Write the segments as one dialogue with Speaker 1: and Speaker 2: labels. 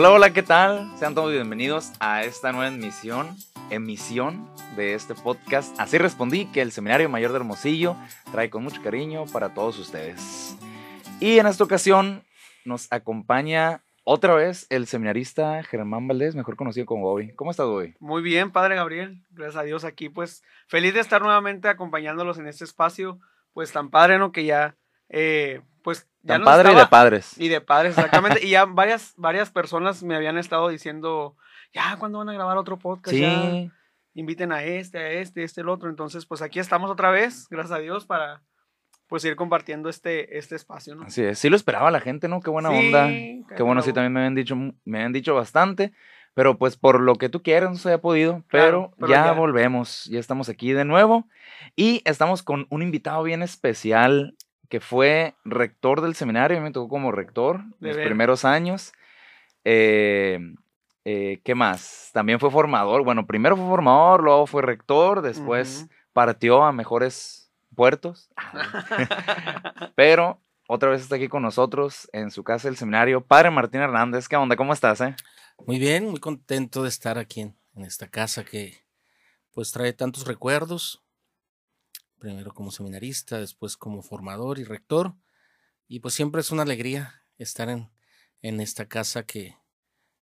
Speaker 1: Hola, hola, ¿qué tal? Sean todos bienvenidos a esta nueva emisión, emisión de este podcast. Así respondí que el Seminario Mayor de Hermosillo trae con mucho cariño para todos ustedes. Y en esta ocasión nos acompaña otra vez el seminarista Germán Valdés, mejor conocido como Bobby. ¿Cómo estás, Bobby?
Speaker 2: Muy bien, Padre Gabriel. Gracias a Dios aquí, pues feliz de estar nuevamente acompañándolos en este espacio, pues tan padre, ¿no? Que ya, eh, pues ya
Speaker 1: Tan padre y de padres.
Speaker 2: Y de padres, exactamente. y ya varias, varias personas me habían estado diciendo, ya, ¿cuándo van a grabar otro podcast?
Speaker 1: Sí.
Speaker 2: Ya, inviten a este, a este, este, el otro. Entonces, pues aquí estamos otra vez, gracias a Dios, para pues ir compartiendo este, este espacio, ¿no?
Speaker 1: Así es, sí lo esperaba la gente, ¿no? Qué buena
Speaker 2: Sí,
Speaker 1: onda.
Speaker 2: qué
Speaker 1: Qué bueno, sí, también me habían dicho, me habían dicho bastante. Pero pues por lo que tú quieras no se había podido. Pero,
Speaker 2: Claro, pero
Speaker 1: ya,
Speaker 2: ya.
Speaker 1: volvemos, ya estamos aquí de nuevo. Y estamos con un invitado bien especial que fue rector del seminario. A mí me tocó como rector
Speaker 2: De
Speaker 1: los
Speaker 2: ver.
Speaker 1: primeros años. Eh, eh, ¿Qué más? También fue formador. Bueno, primero fue formador, luego fue rector, después partió a mejores puertos. Pero otra vez está aquí con nosotros en su casa del seminario, Padre Martín Hernández. ¿Qué onda? ¿Cómo estás? Eh?
Speaker 3: Muy bien, muy contento de estar aquí en, en esta casa que pues trae tantos recuerdos. Primero como seminarista, después como formador y rector. Y pues siempre es una alegría estar en, en esta casa que,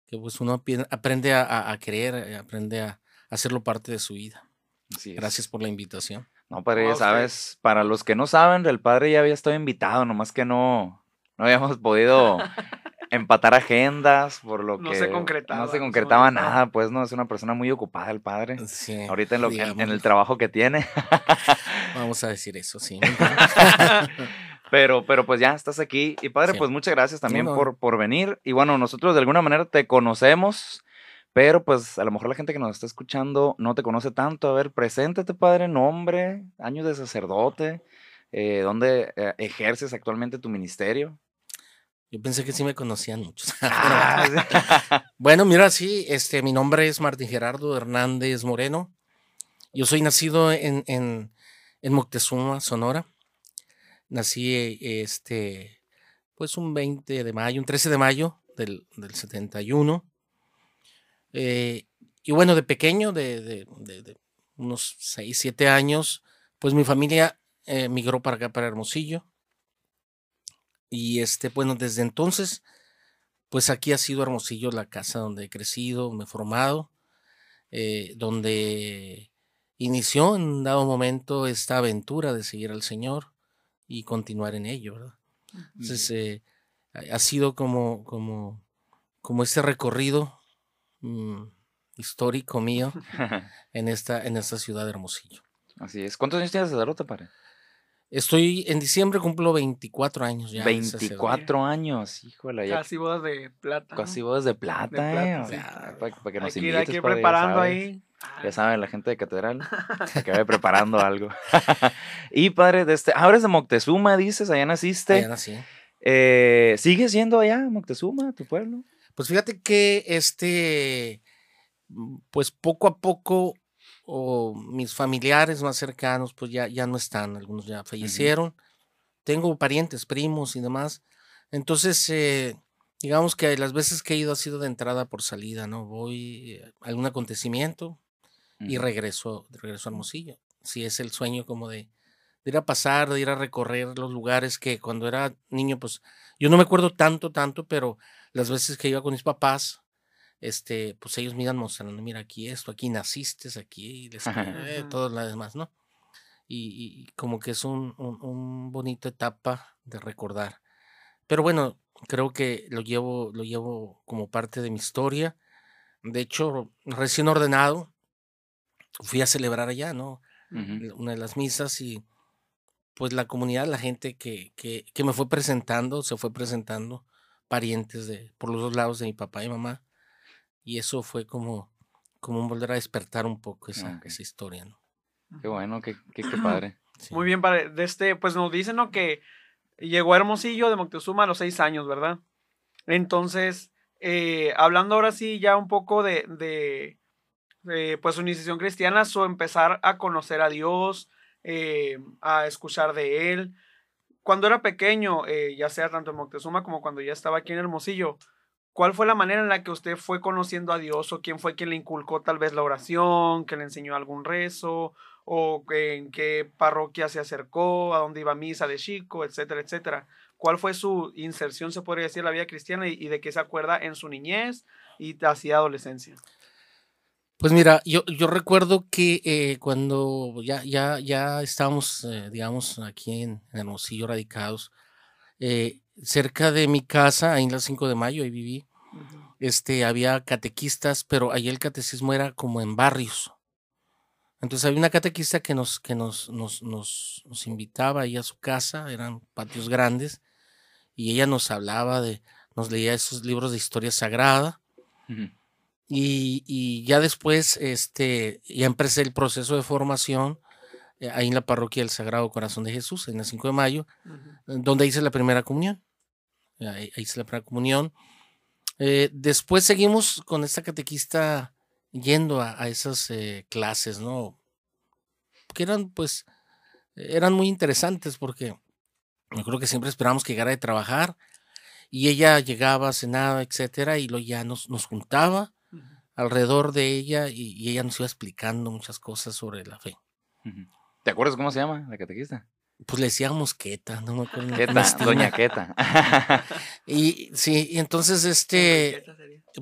Speaker 3: que pues uno aprende a, a- a querer, eh, aprende a hacerlo parte de su vida.
Speaker 1: Así es.
Speaker 3: Gracias por la invitación.
Speaker 1: No, padre,
Speaker 2: No,
Speaker 1: ya sabes, para los que no saben, el padre ya había estado invitado, nomás que no, no habíamos podido empatar agendas, por lo
Speaker 2: No
Speaker 1: que
Speaker 2: se concretaba,
Speaker 1: no se
Speaker 2: no se
Speaker 1: concretaba
Speaker 2: concretaba.
Speaker 1: nada, pues no, es una persona muy ocupada el padre.
Speaker 3: Sí,
Speaker 1: Ahorita en, lo, que- en- en el trabajo que tiene.
Speaker 3: Vamos a decir eso, sí.
Speaker 1: Pero, pero pues ya estás aquí. Y padre,
Speaker 3: Sí.
Speaker 1: pues muchas gracias también
Speaker 3: no.
Speaker 1: por, por venir. Y bueno, nosotros de alguna manera te conocemos, pero pues a lo mejor la gente que nos está escuchando no te conoce tanto. A ver, preséntate, padre, nombre, años de sacerdote, eh, dónde eh, ejerces actualmente tu ministerio.
Speaker 3: Yo pensé que sí me conocían muchos.
Speaker 1: Ah.
Speaker 3: Bueno, mira, sí, este, mi nombre es Martín Gerardo Hernández Moreno. Yo soy nacido en, en, en Moctezuma, Sonora. Nací, eh, este, pues un 20 de mayo, un 13 de mayo del, del 71. Eh, y bueno, de pequeño, de, de- de- unos 6, 7 años, pues mi familia eh, migró para acá, para Hermosillo. Y este, bueno, desde entonces, pues aquí ha sido Hermosillo la casa donde he crecido, me he formado, eh, donde inició en un dado momento esta aventura de seguir al Señor y continuar en ello, ¿verdad? Entonces, eh, ha sido como, como, como este recorrido mm, histórico mío en esta, en esta ciudad de Hermosillo.
Speaker 1: Así es. ¿Cuántos años tienes de sacerdote, padre?
Speaker 3: Estoy, en diciembre cumplo 24 años ya. de sacerdote.
Speaker 1: 24 años, híjole, ya
Speaker 2: Casi bodas de plata. ¿no?
Speaker 1: casi bodas de plata,
Speaker 2: plata,
Speaker 1: eh. o sea, para, para que
Speaker 2: Hay
Speaker 1: nos
Speaker 2: que ir,
Speaker 1: invites,
Speaker 2: hay que ir
Speaker 1: padre, ya
Speaker 2: preparando
Speaker 1: sabes.
Speaker 2: ahí.
Speaker 1: Ya saben, la gente de catedral, vaya preparando algo. y padre, de este, ah, eres de Moctezuma, dices, allá naciste.
Speaker 3: Allá nací.
Speaker 1: Eh, ¿Sigue siendo allá Moctezuma, tu pueblo?
Speaker 3: Pues fíjate que este, pues poco a poco, o mis familiares más cercanos, pues ya, ya no están, algunos ya fallecieron. Tengo parientes, primos y demás. Entonces, eh, digamos que las veces que he ido ha sido de entrada por salida, ¿no? Voy eh, a algún acontecimiento y regreso, regreso a Hermosillo. Si es el sueño como de, de ir a pasar, de ir a recorrer los lugares que cuando era niño, pues yo no me acuerdo tanto, tanto, pero las veces que iba con mis papás, este, pues ellos me iban mostrando, mira, aquí esto, aquí naciste, aquí, les, eh, todo lo demás, ¿no? Y, y como que es un, un, un bonita etapa de recordar. Pero bueno, creo que lo llevo, lo llevo como parte de mi historia. De hecho, recién ordenado, fui a celebrar allá, ¿no? Una de las misas y pues la comunidad, la gente que, que, que me fue presentando, se fue presentando, parientes de por los dos lados de mi papá y mamá, y eso fue como, como volver a despertar un poco esa,
Speaker 1: Ok.
Speaker 3: esa historia, ¿no?
Speaker 1: Qué bueno, qué, qué, qué padre.
Speaker 3: Sí.
Speaker 2: Muy bien, padre. De este, pues nos dicen ¿no? que llegó a Hermosillo de Moctezuma a los seis años, ¿verdad? Entonces, eh, hablando ahora sí ya un poco de, de, de, pues su iniciación cristiana, su empezar a conocer a Dios, eh, a escuchar de Él. Cuando era pequeño, eh, ya sea tanto en Moctezuma como cuando ya estaba aquí en Hermosillo, ¿Cuál fue la manera en la que usted fue conociendo a Dios o quién fue quien le inculcó tal vez la oración, que le enseñó algún rezo o en qué parroquia se acercó, a dónde iba a misa de chico, etcétera, etcétera? ¿Cuál fue su inserción, se podría decir, en la vida cristiana y, de qué se acuerda en su niñez y hacia adolescencia?
Speaker 3: Pues mira, yo, yo recuerdo que eh, cuando ya, ya, ya estábamos, eh, digamos, aquí en, en Hermosillo radicados, eh, cerca de mi casa, ahí en la 5 de mayo, ahí viví, este, había catequistas, pero ahí el catecismo era como en barrios. Entonces había una catequista que nos, que nos, nos, nos, nos invitaba ahí a su casa, eran patios grandes, y ella nos hablaba de, nos leía esos libros de historia sagrada. y, y, ya después, este, ya empecé el proceso de formación eh, ahí en la parroquia del Sagrado Corazón de Jesús, en el 5 de mayo, donde hice la primera comunión. Ahí, hice la primera comunión. Eh, después seguimos con esta catequista yendo a, esas eh, clases, ¿no? Que eran, pues, eran muy interesantes porque yo creo que siempre esperábamos que llegara de trabajar y ella llegaba, cenaba, etcétera, y lo ya nos, nos juntaba alrededor de ella y, ella nos iba explicando muchas cosas sobre la fe.
Speaker 1: ¿Te acuerdas cómo se llama la catequista?
Speaker 3: Pues le decíamos Queta, no me acuerdo.
Speaker 1: Queta, doña Queta.
Speaker 3: y sí, y entonces este,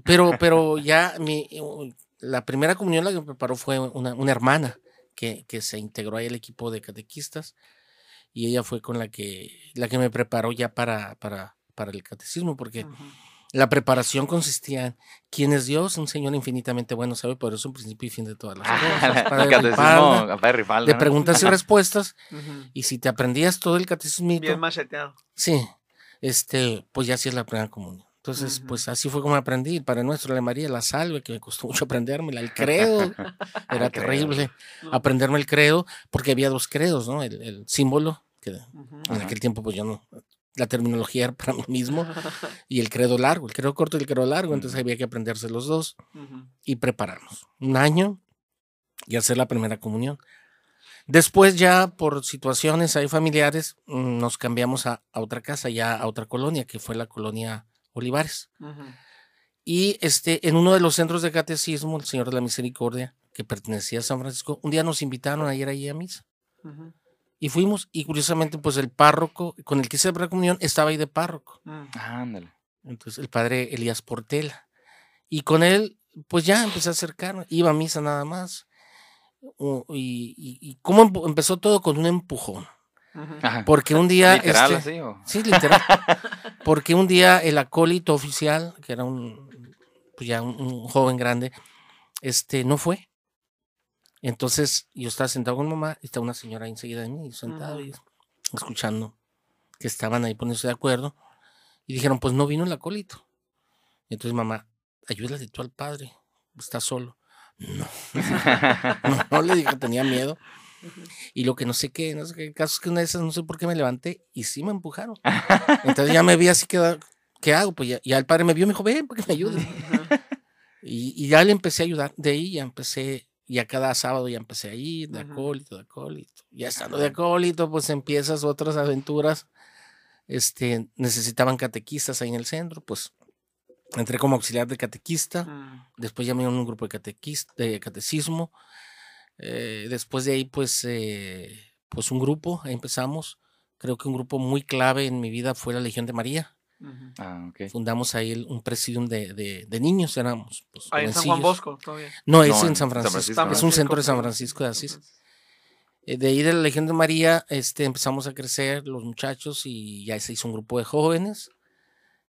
Speaker 3: pero, pero ya mi, la primera comunión la que me preparó fue una, una hermana que, que, se integró ahí al equipo de catequistas y ella fue con la que, la que me preparó ya para, para, para el catecismo, porque la preparación consistía en quién es Dios, un Señor infinitamente bueno, sabe, por eso un principio y fin de todas las cosas.
Speaker 1: Padre
Speaker 3: de preguntas y respuestas. Y si te aprendías todo el catecismo.
Speaker 2: Bien macheteado.
Speaker 3: Sí, este, pues ya sí es la primera comunión. Entonces, pues así fue como aprendí. Padre Nuestro de María, la salve, que me costó mucho aprendérmela. El credo, era terrible aprenderme el credo, porque había dos credos, ¿no? El, símbolo, que en aquel tiempo pues yo no la terminología era para mí mismo y el credo largo, el credo corto y el credo largo, entonces había que aprenderse los dos y prepararnos. Un año y hacer la primera comunión. Después ya por situaciones ahí familiares mm, nos cambiamos a, otra casa, ya a otra colonia, que fue la colonia Olivares. Y este, en uno de los centros de catecismo, el Señor de la Misericordia, que pertenecía a San Francisco, un día nos invitaron a ir allí a misa. Y fuimos, y curiosamente, pues el párroco con el que hice la comunión estaba ahí de párroco.
Speaker 1: Mm. ándale.
Speaker 3: Entonces, el padre Elías Portela. Y con él, pues ya empecé a acercarme, iba a misa nada más. y, y, cómo empezó todo con un empujón. Porque un día.
Speaker 1: ¿Literal
Speaker 3: este, Sí, literal. porque un día el acólito oficial, que era un, pues ya un, joven grande, este, no fue. Entonces yo estaba sentado con mamá y está una señora ahí enseguida de mí, sentado y escuchando que estaban ahí poniéndose de acuerdo. Y dijeron, pues no vino el acólito. Y entonces mamá, ayúdale tú al padre, está solo. No, no, le dije, tenía miedo. Y lo que no sé qué, no sé qué, caso es que una de esas no sé por qué me levanté y sí me empujaron. Entonces ya me vi así que, ¿qué hago? Pues ya, ya el padre me vio y me dijo, ven, para que me ayude. y, y, ya le empecé a ayudar. De ahí ya empecé ya cada sábado ya empecé a ir, de acólito, de acólito. Ya estando de acólito, pues empiezas otras aventuras. Este, necesitaban catequistas ahí en el centro, pues entré como auxiliar de catequista, mm. después llamé a un grupo de, catequista, de catecismo, eh, después de ahí pues, eh, pues un grupo, ahí empezamos, creo que un grupo muy clave en mi vida fue la Legión de María,
Speaker 1: Ah,
Speaker 3: Fundamos ahí un presidium de, de, niños, éramos.
Speaker 2: Pues, ahí en San Juan Bosco, todavía.
Speaker 3: No, es en San Francisco. Es un centro de San Francisco de Asís. Eh, de ahí de la Legión de María este, empezamos a crecer los muchachos y ya se hizo un grupo de jóvenes.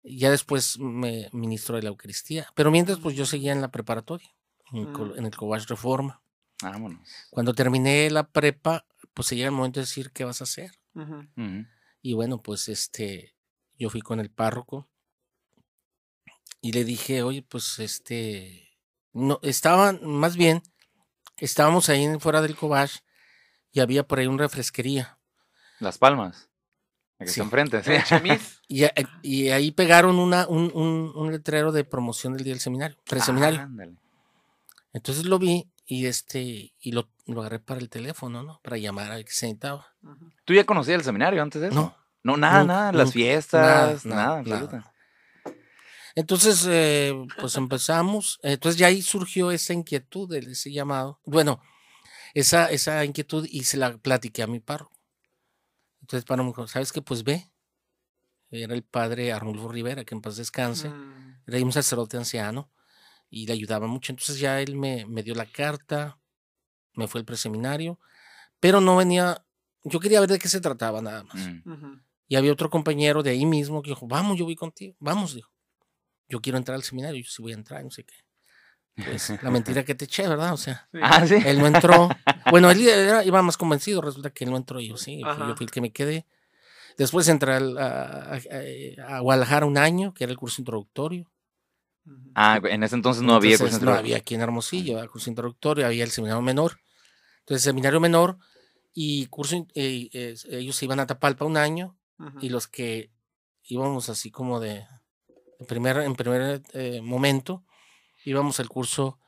Speaker 3: Ya después me ministro de la Eucaristía. Pero mientras, pues yo seguía en la preparatoria, en, mm. el Cobach Reforma.
Speaker 1: Vámonos.
Speaker 3: Cuando terminé la prepa, pues se llega el momento de decir qué vas a hacer. Y bueno, pues este, yo fui con el párroco y le dije, oye, pues este, no, estaban, más bien, estábamos ahí fuera del Cobach y había por ahí una refresquería.
Speaker 1: Las Palmas. Aquí sí. enfrente, sí.
Speaker 3: y, eh, y, ahí pegaron una, un, un, letrero de promoción del día del seminario, preseminario. seminario Entonces lo vi y este, y lo, lo, agarré para el teléfono, ¿no? Para llamar al que se necesitaba.
Speaker 1: ¿Tú ya conocías el seminario antes de eso?
Speaker 3: No.
Speaker 1: No, nada, nada, las fiestas, nada, nada,
Speaker 3: Entonces, eh, pues empezamos. Entonces ya ahí surgió esa inquietud, de ese llamado. Bueno, esa, esa inquietud y se la platiqué a mi párroco. Entonces, para me dijo, ¿sabes qué? Pues ve. Era el padre Arnulfo Rivera, que en paz descanse.
Speaker 2: Mm,
Speaker 3: Era un sacerdote anciano y le ayudaba mucho. Entonces ya él me, me dio la carta, me fue al preseminario, pero no venía, yo quería ver de qué se trataba nada más.
Speaker 1: Mm.
Speaker 3: Y había otro compañero de ahí mismo que dijo, vamos, yo voy contigo, vamos, dijo. Yo quiero entrar al seminario, yo sí voy a entrar, no sé qué. Pues la mentira que te eché, ¿verdad? O sea,
Speaker 2: Sí.
Speaker 1: Ah, sí.
Speaker 3: él no entró. Bueno, él era- iba más convencido, resulta que él no entró, y yo sí,
Speaker 2: Ajá.
Speaker 3: yo fui el que me quedé. Después entré al- a, a- a Guadalajara un año, que era el curso introductorio.
Speaker 1: Ah, en ese entonces no había
Speaker 3: Entonces,
Speaker 1: curso
Speaker 3: no
Speaker 1: introductorio.
Speaker 3: había aquí en Hermosillo, ¿verdad? curso introductorio, había el seminario menor. Entonces, seminario menor y curso, eh, eh, ellos se iban a Tapalpa un año Y los que íbamos así como de, en primer, en primer eh, momento, íbamos al curso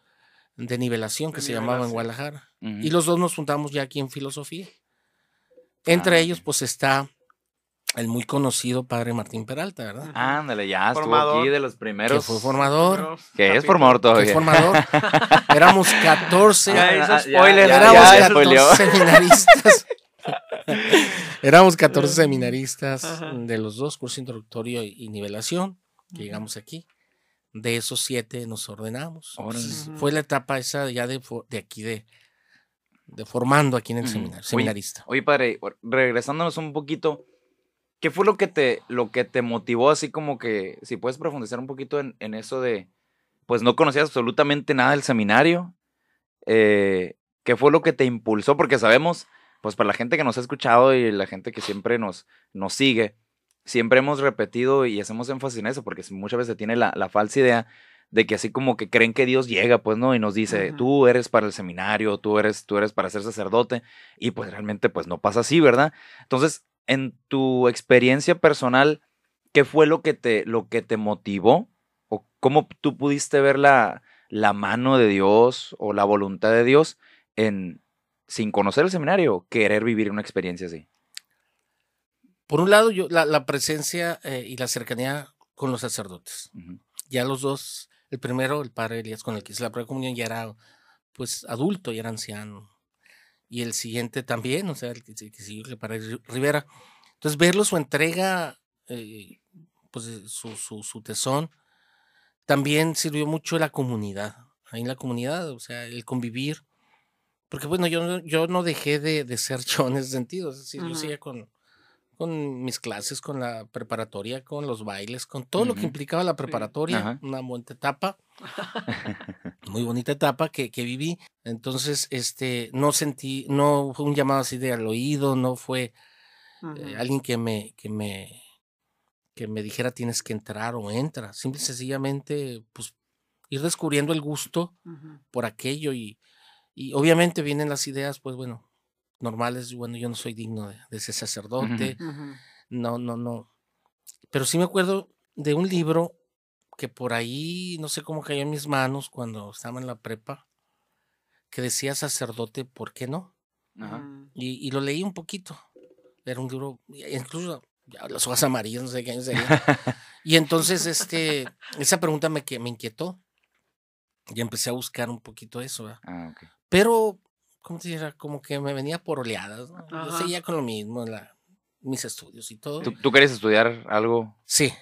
Speaker 3: de nivelación que
Speaker 2: De
Speaker 3: se llamaba en. Guadalajara. Y los dos nos juntamos ya aquí en filosofía. Entre
Speaker 1: Ah,
Speaker 3: ellos, pues está el muy conocido padre Martín Peralta, ¿verdad?
Speaker 1: Ándale, ya estuvo
Speaker 2: Formador.
Speaker 1: aquí de los primeros.
Speaker 3: Que fue formador,
Speaker 1: Que es formador
Speaker 3: que
Speaker 1: todavía.
Speaker 3: es formador. Éramos 14.
Speaker 2: Ya hizo
Speaker 1: Ah,
Speaker 2: spoiler.
Speaker 1: ya,
Speaker 3: éramos
Speaker 1: ya,
Speaker 2: ya
Speaker 1: spoileó.
Speaker 3: 14 seminaristas. éramos 14 seminaristas
Speaker 2: Ajá.
Speaker 3: de los dos, curso introductorio y, y nivelación, que llegamos aquí. De esos siete nos ordenamos. Entonces. Fue la etapa esa ya de, de aquí, de, de formando aquí en el seminario,
Speaker 1: Oye,
Speaker 3: seminarista.
Speaker 1: Oye, padre, regresándonos un poquito, ¿qué fue lo que te, lo que te motivó así como que, si puedes profundizar un poquito en, en eso de, pues no conocías absolutamente nada del seminario? Eh, ¿Qué fue lo que te impulsó? Porque sabemos, pues para la gente que nos ha escuchado y la gente que siempre nos, nos sigue, siempre hemos repetido y hacemos énfasis en eso, porque muchas veces se tiene la, la falsa idea de que así como que creen que Dios llega, pues, ¿no? Y nos dice, tú eres para el seminario, tú eres, tú eres para ser sacerdote, y pues realmente pues no pasa así, ¿verdad? Entonces, en tu experiencia personal, ¿qué fue lo que te, lo que te motivó? ¿O cómo tú pudiste ver la, la mano de Dios o la voluntad de Dios en, sin conocer el seminario, querer vivir una experiencia así?
Speaker 3: Por un lado, yo, la, la presencia eh, y la cercanía con los sacerdotes.
Speaker 1: Ujú.
Speaker 3: Ya los dos, el primero, el padre Elías, con el que hice la primera comunión, ya era pues adulto, ya era anciano. Y el siguiente también, o sea, el que, si- que siguió, el padre Ri- Rivera. Entonces, verlo, su entrega, eh, pues eh, su, su, su tesón, también sirvió mucho la comunidad. Ahí en la comunidad, o sea, el convivir. Porque bueno, yo, no- yo no dejé de, de ser yo en ese sentido. Es decir, yo seguía con, con mis clases, con la preparatoria, con los bailes, con todo lo que implicaba la preparatoria, una bonita etapa, muy bonita etapa que, que viví. Entonces, este, no sentí, no fue un llamado así de al oído, no fue eh, alguien que me, que me, que me dijera tienes que entrar o entra. Simple y sencillamente, pues, ir descubriendo el gusto por aquello y, y obviamente vienen las ideas, pues bueno, normales, bueno, yo no soy digno de, de ese sacerdote, no, no, no. Pero sí me acuerdo de un libro que por ahí, no sé cómo cayó en mis manos cuando estaba en la prepa, que decía sacerdote, ¿por qué no?
Speaker 1: Ajá.
Speaker 2: Ujú.
Speaker 3: Y, y lo leí un poquito. Era un libro, incluso ya las hojas amarillas, no sé qué año sería. Y entonces, este, esa pregunta me, que- me inquietó. Y empecé a buscar un poquito eso, ¿verdad?
Speaker 1: Ah, ok.
Speaker 3: Pero, ¿cómo te dijera? Como que me venía por oleadas. ¿no? Yo seguía con lo mismo, la- mis estudios y todo.
Speaker 1: ¿Tú, tú querías estudiar algo?
Speaker 3: Sí.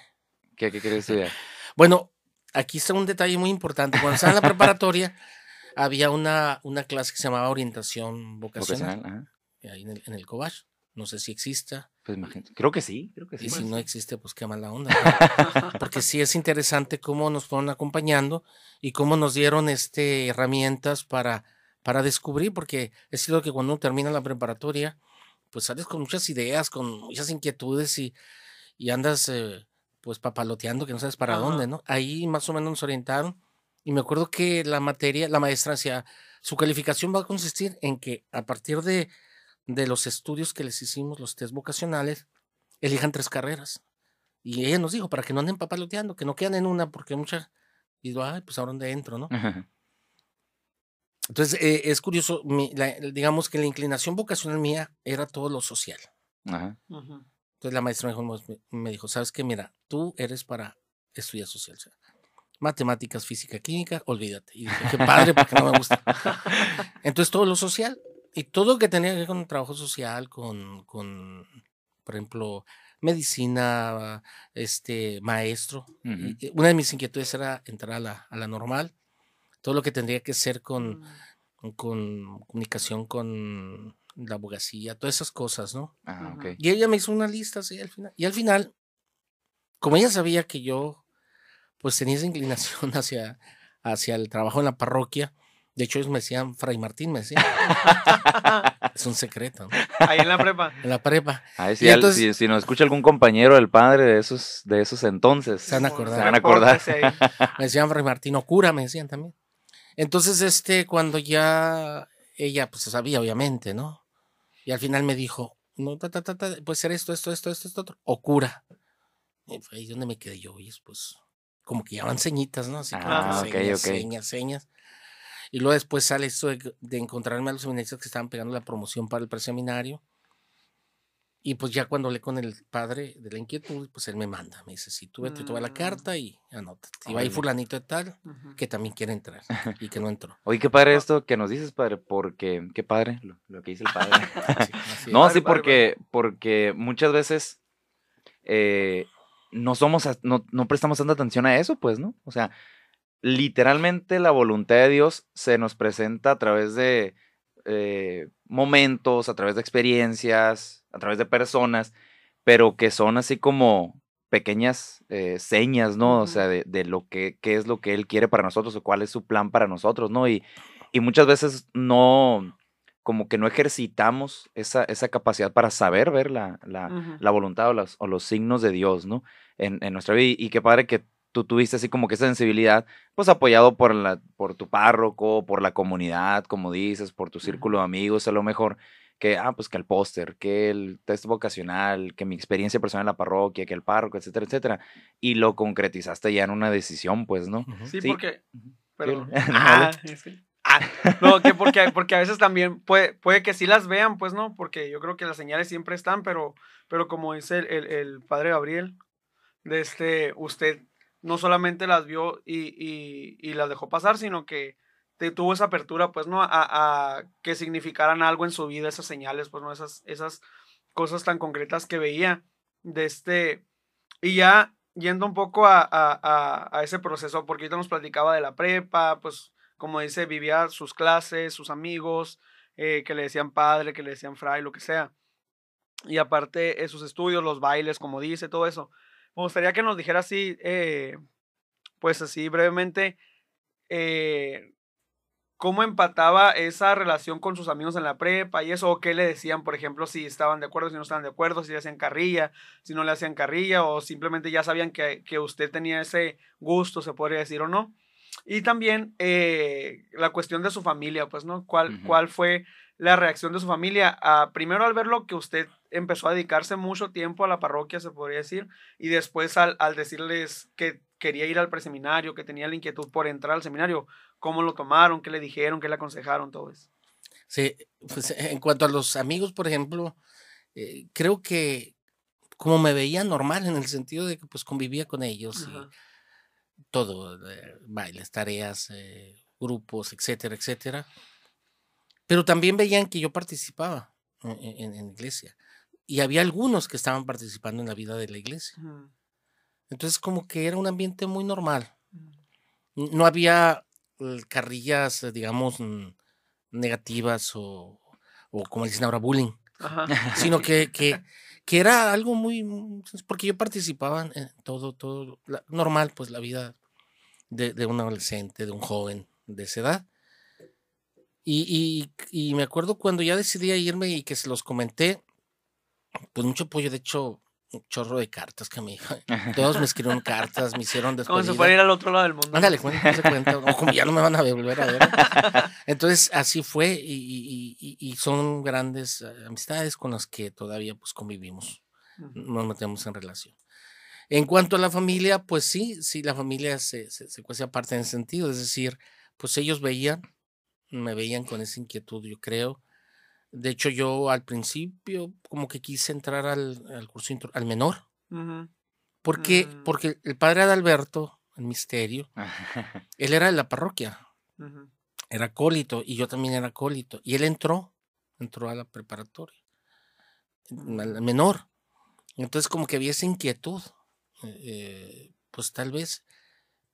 Speaker 1: ¿Qué, qué querías estudiar?
Speaker 3: Bueno, aquí está un detalle muy importante. Cuando estaba en la preparatoria, había una, una clase que se llamaba orientación vocacional,
Speaker 1: Vocacional, ajá.
Speaker 3: ahí en el, en el Cobach. No sé si exista.
Speaker 1: Pues imagínate. Creo que sí, creo que sí.
Speaker 3: Y si no existe, pues qué mala onda. ¿no? Porque sí es interesante cómo nos fueron acompañando y cómo nos dieron este, herramientas para, para descubrir, porque es cierto que cuando uno termina la preparatoria, pues sales con muchas ideas, con muchas inquietudes y, y andas eh, pues papaloteando que no sabes para
Speaker 2: Ajá.
Speaker 3: dónde, ¿no? Ahí más o menos nos orientaron y me acuerdo que la materia, la maestra decía, su calificación va a consistir en que a partir de, de los estudios que les hicimos, los test vocacionales, elijan tres carreras. Y ella nos dijo, para que no anden papaloteando, que no quedan en una, porque muchas... Y digo, ay, pues ahora dónde entro, ¿no?
Speaker 1: Ajá.
Speaker 3: Entonces, eh, es curioso, mi- la- digamos que la inclinación vocacional mía era todo lo social.
Speaker 1: Ajá.
Speaker 3: Entonces la maestra me dijo, me- me dijo, sabes qué, mira, tú eres para estudia social. o sea, matemáticas, física, química, olvídate. Y dije, qué padre, porque no me gusta. Entonces todo lo social y todo lo que tenía que ver con trabajo social, con, con por ejemplo, medicina, este, maestro. Una de mis inquietudes era entrar a la, a la normal. Todo lo que tendría que ser con,
Speaker 2: Mm,
Speaker 3: con comunicación con la abogacía, todas esas cosas, ¿no?
Speaker 1: Ah.
Speaker 3: Y ella me hizo una lista así al final. Y al final, como ella sabía que yo pues tenía esa inclinación hacia, hacia el trabajo en la parroquia, de hecho ellos me decían, Fray Martín me decían, es un secreto, ¿no?
Speaker 2: Ahí en la prepa.
Speaker 3: En la prepa.
Speaker 1: Ay, si, al-
Speaker 3: entonces-
Speaker 1: si, si nos escucha algún compañero del padre de esos, de esos entonces.
Speaker 3: Se van a acordar.
Speaker 1: Se van a acordar.
Speaker 3: Me decían Fray Martín o cura, me decían también. Entonces, este, cuando ya ella, pues sabía, obviamente, ¿no? Y al final me dijo, no, ta, ta, ta, ta, puede ser esto, esto, esto, esto, esto, otro, o cura. Y fue ahí donde me quedé yo, y pues, como que llaman señitas, ¿no? Así como
Speaker 1: Ah, ok,
Speaker 3: señas,
Speaker 1: ok.
Speaker 3: señas, señas. Y luego después sale esto de, de encontrarme a los seminaristas que estaban pegando la promoción para el preseminario. Y pues ya cuando hablé con el padre de la inquietud, pues él me manda, me dice, si tú vete, tú a la
Speaker 2: Mm.
Speaker 3: carta y anota. Y va ahí fulanito de tal,
Speaker 2: Ujú.
Speaker 3: que también quiere entrar y que no entró.
Speaker 1: Oye, qué padre esto que nos dices, padre, porque, qué padre lo, lo que dice el padre.
Speaker 3: Sí, así
Speaker 1: no,
Speaker 3: es.
Speaker 1: sí,
Speaker 2: Padre, padre,
Speaker 1: porque, porque muchas veces eh, no somos, no, no prestamos tanta atención a eso, pues, ¿no? O sea, literalmente la voluntad de Dios se nos presenta a través de eh, momentos, a través de experiencias, a través de personas, pero que son así como pequeñas eh, señas, ¿no? O sea, de, de lo que qué es lo que Él quiere para nosotros o cuál es su plan para nosotros, ¿no? Y, y muchas veces no, como que no ejercitamos esa, esa capacidad para saber ver la, la, la voluntad o, las- o los signos de Dios, ¿no? En, en nuestra vida. Y, y qué padre que tú tuviste así como que esa sensibilidad, pues apoyado por, la, por tu párroco, por la comunidad, como dices, por tu círculo de amigos, a lo mejor, que, ah, pues que el póster, que el test vocacional, que mi experiencia personal en la parroquia, que el párroco, etcétera, etcétera. Y lo concretizaste ya en una decisión, pues, ¿no?
Speaker 2: Sí,
Speaker 1: Sí.
Speaker 2: porque. Perdón. Ah, que- ah, no, que porque, porque a veces también puede, puede que sí las vean, pues no, porque yo creo que las señales siempre están, pero, pero como dice el, el- el padre Gabriel, de este, usted no solamente las vio y, y- y las dejó pasar, sino que te tuvo esa apertura, pues, ¿no? A, a que significaran algo en su vida, esas señales, pues, ¿no? Esas, esas cosas tan concretas que veía. De este, y ya yendo un poco a, a- a- ese proceso, porque ahorita nos platicaba de la prepa, pues, como dice, vivía sus clases, sus amigos, eh, que le decían padre, que le decían fray, lo que sea. Y aparte, eh, sus estudios, los bailes, como dice, todo eso. Me gustaría que nos dijera así, eh, pues así brevemente, eh, cómo empataba esa relación con sus amigos en la prepa y eso, o qué le decían, por ejemplo, si estaban de acuerdo, si no estaban de acuerdo, si le hacían carrilla, si no le hacían carrilla, o simplemente ya sabían que, que usted tenía ese gusto, se podría decir o no. Y también eh, la cuestión de su familia, pues, ¿no? ¿Cuál. ¿Cuál fue la reacción de su familia? a primero al verlo que usted empezó a dedicarse mucho tiempo a la parroquia, se podría decir, y después al, al decirles que quería ir al preseminario, que tenía la inquietud por entrar al seminario, ¿cómo lo tomaron? ¿Qué le dijeron? ¿Qué le aconsejaron? Todo eso.
Speaker 3: Sí, pues en cuanto a los amigos, por ejemplo, eh, creo que como me veía normal en el sentido de que pues convivía con ellos y todo, eh, bailes, tareas, eh, grupos, etcétera, etcétera. Pero también veían que yo participaba en, en- en iglesia. Y había algunos que estaban participando en la vida de la iglesia. Entonces como que era un ambiente muy normal.
Speaker 2: Ujú.
Speaker 3: No había carrillas, digamos, mm, negativas o, o como dicen ahora, bullying,
Speaker 2: Ajá.
Speaker 3: sino que, que, que era algo muy, muy- porque yo participaba en todo, todo, la- normal, pues la vida de, de un adolescente, de un joven de esa edad. Y, y, y me acuerdo cuando ya decidí irme y que se los comenté, pues mucho apoyo, de hecho, un chorro de cartas que me... Todos me escribieron cartas, me hicieron
Speaker 2: Como
Speaker 3: despedida.
Speaker 2: si fuera ir al otro lado del mundo.
Speaker 3: Ándale, de cuenta, como ya no me van a volver a ver. Entonces, así fue, y, y- y- son grandes eh, amistades con las que todavía pues convivimos, nos metemos en relación. En cuanto a la familia, pues sí, sí, la familia se, se, se cuece aparte en ese sentido, es decir, pues ellos veían, me veían con esa inquietud, yo creo. De hecho, yo al principio como que quise entrar al, al curso, intro- al menor. Porque,
Speaker 2: Mm.
Speaker 3: porque el padre Adalberto, el misterio, él era de la parroquia, era acólito y yo también era acólito. Y él entró, entró a la preparatoria, a la
Speaker 2: Mm.
Speaker 3: menor. Entonces como que había esa inquietud, eh, pues tal vez.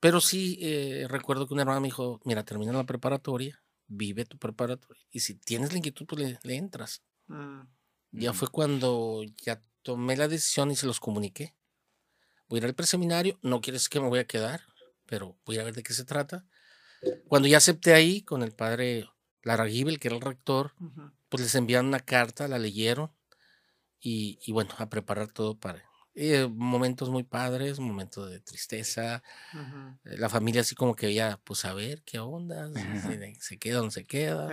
Speaker 3: Pero sí eh, recuerdo que una hermana me dijo, mira, termina la preparatoria, vive tu preparatoria. Y si tienes la inquietud, pues le, le entras.
Speaker 2: Mm.
Speaker 3: Ya fue cuando ya tomé la decisión y se los comuniqué. Voy a ir al preseminario, no quiere decir que me voy a quedar, pero voy a ver de qué se trata. Cuando ya acepté ahí con el padre Lara Gibel, que era el rector, pues les enviaron una carta, la leyeron y, y bueno, a preparar todo para eh, momentos muy padres, momentos de tristeza, eh, la familia así como que ya, pues a ver qué onda, se, se queda o no se queda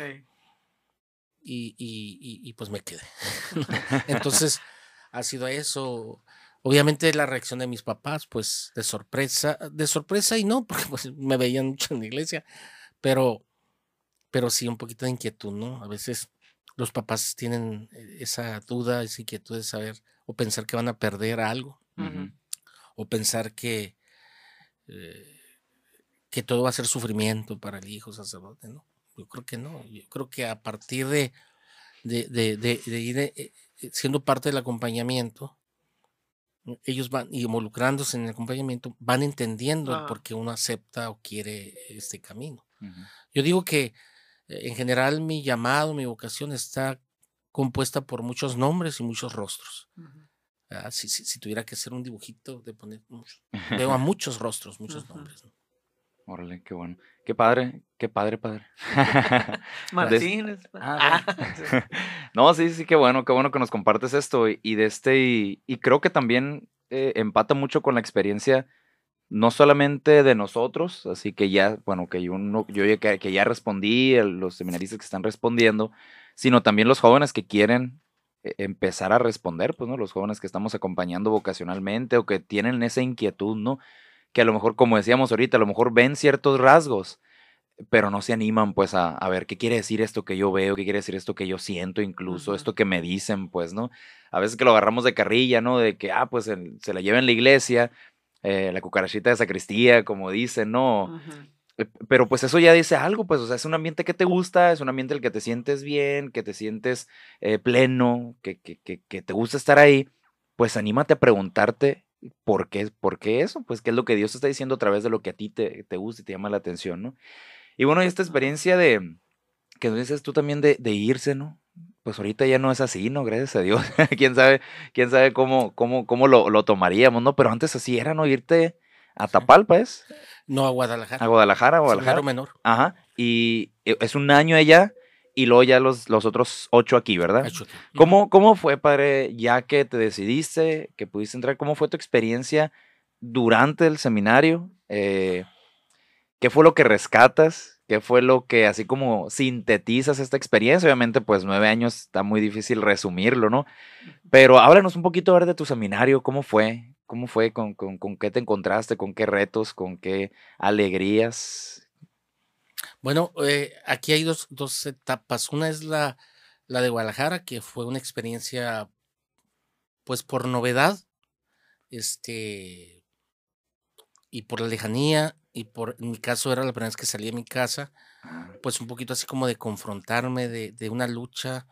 Speaker 3: y- y- y, pues me quedé. Entonces, ha sido eso. Obviamente la reacción de mis papás, pues de sorpresa, de sorpresa y no, porque pues me veían mucho en la iglesia, pero, pero sí un poquito de inquietud, ¿no? A veces los papás tienen eh, esa duda, esa inquietud de saber o pensar que van a perder algo, o pensar que, eh, que todo va a ser sufrimiento para el hijo sacerdote, ¿no? Yo creo que no. Yo creo que a partir de, de, de- de- ir eh, siendo parte del acompañamiento, ellos van involucrándose en el acompañamiento, van entendiendo el
Speaker 2: Ah.
Speaker 3: por qué uno acepta o quiere este camino. Yo digo que en general mi llamado, mi vocación está compuesta por muchos nombres y muchos rostros.
Speaker 2: Ujú.
Speaker 3: Ah, si, si- si tuviera que hacer un dibujito de poner muchos, veo a muchos rostros, muchos
Speaker 2: Ujú.
Speaker 3: nombres. ¿no?
Speaker 1: Órale, qué bueno. Qué padre, qué padre, padre.
Speaker 2: Martínez.
Speaker 1: Ah,
Speaker 2: Ah, sí.
Speaker 1: no, sí, sí, qué bueno, qué bueno que nos compartes esto y, y de este, y, y creo que también eh, empata mucho con la experiencia, no solamente de nosotros, así que ya, bueno, que yo, no, yo ya, que, que ya respondí, los seminaristas que están respondiendo, sino también los jóvenes que quieren eh, empezar a responder, pues, ¿no? Los jóvenes que estamos acompañando vocacionalmente o que tienen esa inquietud, ¿no? Que a lo mejor, como decíamos ahorita, a lo mejor ven ciertos rasgos, pero no se animan pues a, a ver qué quiere decir esto que yo veo, qué quiere decir esto que yo siento, incluso esto que me dicen, pues, ¿no? A veces que lo agarramos de carrilla, ¿no? De que, ah, pues el- se la lleva en la iglesia, eh, la cucarachita de sacristía, como dicen, ¿no? Eh, Pero pues eso ya dice algo, pues, o sea, es un ambiente que te gusta, es un ambiente en el que te sientes bien, que te sientes eh, pleno, que, que, que, que te gusta estar ahí, pues anímate a preguntarte por qué, por qué eso, pues qué es lo que Dios te está diciendo a través de lo que a ti te, te gusta y te llama la atención, ¿no? Y bueno, y esta experiencia de, que dices tú también de, de irse, ¿no? Pues ahorita ya no es así, ¿no? Gracias a Dios. quién sabe, quién sabe cómo, cómo, cómo lo, lo tomaríamos, ¿no? Pero antes así era, ¿no? Irte a Tapalpa, ¿es?
Speaker 3: No a Guadalajara.
Speaker 1: A Guadalajara, a Guadalajara.
Speaker 3: menor.
Speaker 1: Ajá. Y eh, es un año allá y luego ya los, los otros ocho aquí, ¿verdad?
Speaker 3: Cachote.
Speaker 1: ¿Cómo, ¿Cómo fue, padre, ya que te decidiste, que pudiste entrar? ¿Cómo fue tu experiencia durante el seminario? Eh, ¿Qué fue lo que rescatas? ¿Qué fue lo que así como sintetizas esta experiencia? Obviamente, pues nueve años está muy difícil resumirlo, ¿no? Pero háblanos un poquito ahora de tu seminario, ¿cómo fue? ¿Cómo fue? ¿Con, con, con qué te encontraste? ¿Con qué retos? ¿Con qué alegrías?
Speaker 3: Bueno, eh, aquí hay dos, dos etapas. Una es la, la de Guadalajara, que fue una experiencia, pues por novedad, este, y por la lejanía, y por, en mi caso era la primera vez que salí de mi casa, pues un poquito así como de confrontarme, de, de una lucha,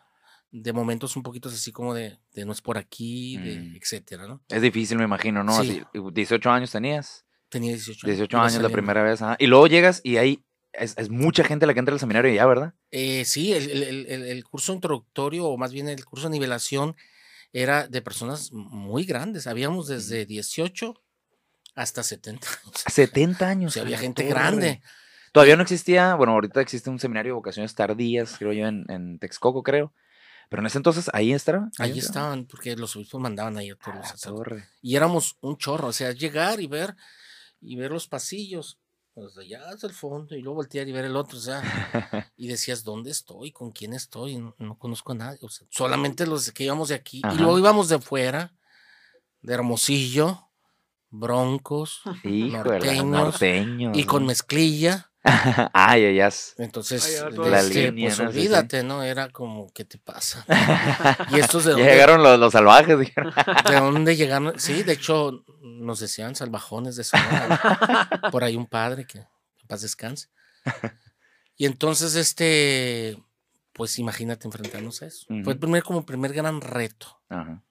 Speaker 3: de momentos un poquito así como de, de no es por aquí, de
Speaker 1: Mm.
Speaker 3: etcétera, ¿no?
Speaker 1: Es difícil, me imagino, ¿no?
Speaker 3: Sí.
Speaker 1: Así, 18 años tenías.
Speaker 3: Tenía 18
Speaker 1: 18
Speaker 3: iba
Speaker 1: años la primera vez. ajá. Y luego llegas y hay es, es mucha gente la que entra al seminario ya, ¿verdad?
Speaker 3: Eh, sí, el, el- el- el- el curso introductorio, o más bien el curso de nivelación, era de personas muy grandes. Habíamos desde 18 hasta 70 años.
Speaker 1: 70
Speaker 3: O
Speaker 1: años.
Speaker 3: sea, había gente grande.
Speaker 1: Todavía no existía, bueno, ahorita existe un seminario de vocaciones tardías, creo yo, en, en Texcoco, creo. Pero en ese entonces ahí estaba.
Speaker 3: Ahí estaban, porque los obispos mandaban ahí a todos los sacerdotes.
Speaker 1: torre.
Speaker 3: Y éramos un chorro, o sea, llegar y ver, y ver los pasillos, desde allá hasta el fondo, y luego voltear y ver el otro, o sea, y decías, ¿dónde estoy? ¿Con quién estoy? No, no conozco a nadie, o sea, solamente los que íbamos de aquí,
Speaker 1: Ajá.
Speaker 3: y luego íbamos de fuera, de Hermosillo, Broncos,
Speaker 1: Híjole,
Speaker 3: Norteños,
Speaker 1: norteños.
Speaker 3: y con mezclilla,
Speaker 1: Ay, ay, ay.
Speaker 3: entonces,
Speaker 2: Ay,
Speaker 3: este,
Speaker 1: línea,
Speaker 3: pues
Speaker 1: ¿no? Sí, sí.
Speaker 3: olvídate, ¿no? Era como, ¿qué te pasa? y estos de dónde,
Speaker 1: llegaron los, los salvajes, dijeron.
Speaker 3: de dónde llegaron, sí, de hecho, nos decían salvajones de Sonora. por ahí un padre que en paz descanse. Y entonces, este, pues imagínate enfrentarnos a eso. Fue el primer, como primer gran reto,
Speaker 1: Ajá.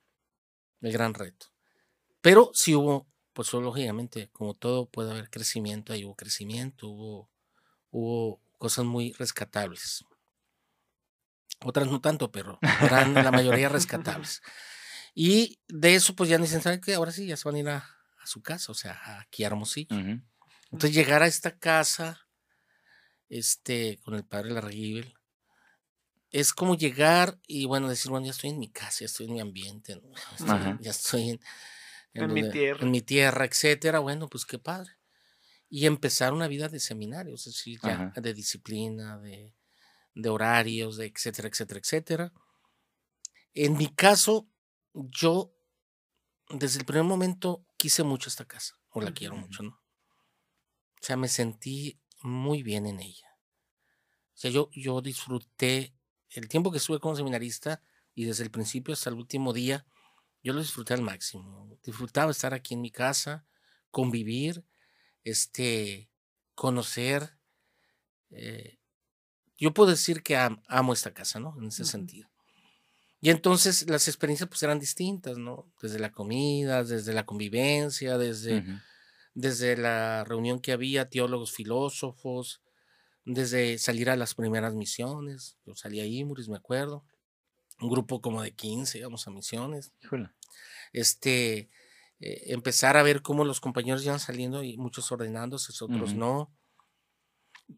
Speaker 3: el gran reto. Pero sí hubo, pues lógicamente, como todo puede haber crecimiento, ahí hubo crecimiento, hubo, hubo cosas muy rescatables. Otras no tanto, pero eran la mayoría rescatables. Y de eso, pues ya ni se sabe que ahora sí ya se van a ir a, a su casa, o sea, aquí a Hermosillo. Entonces llegar a esta casa, este, con el padre Larguibel, es como llegar y bueno, decir, bueno, ya estoy en mi casa, ya estoy en mi ambiente, ¿no? Estoy-
Speaker 1: Ajá.
Speaker 3: ya estoy en,
Speaker 2: En mi
Speaker 3: donde-
Speaker 2: tierra.
Speaker 3: en mi tierra, etcétera. Bueno, pues qué padre. Y empezar una vida de seminario, es decir, ya
Speaker 1: Ajá.
Speaker 3: de disciplina, de, de horarios, de etcétera, etcétera, etcétera. En mi caso, yo desde el primer momento quise mucho esta casa, o la quiero mucho, ¿no? O sea, me sentí muy bien en ella. O sea, yo, yo disfruté el tiempo que estuve como seminarista y desde el principio hasta el último día, yo lo disfruté al máximo. Disfrutaba estar aquí en mi casa, convivir, este, conocer. eh, yo puedo decir que am- amo esta casa, ¿no? En ese sentido. Y entonces las experiencias pues eran distintas, ¿no? Desde la comida, desde la convivencia, desde desde la reunión que había, teólogos, filósofos, desde salir a las primeras misiones. Yo salí a Imuris, me acuerdo. Un grupo como de 15, íbamos a misiones.
Speaker 1: Híjole.
Speaker 3: Este, eh, empezar a ver cómo los compañeros iban saliendo y muchos ordenándose, otros no.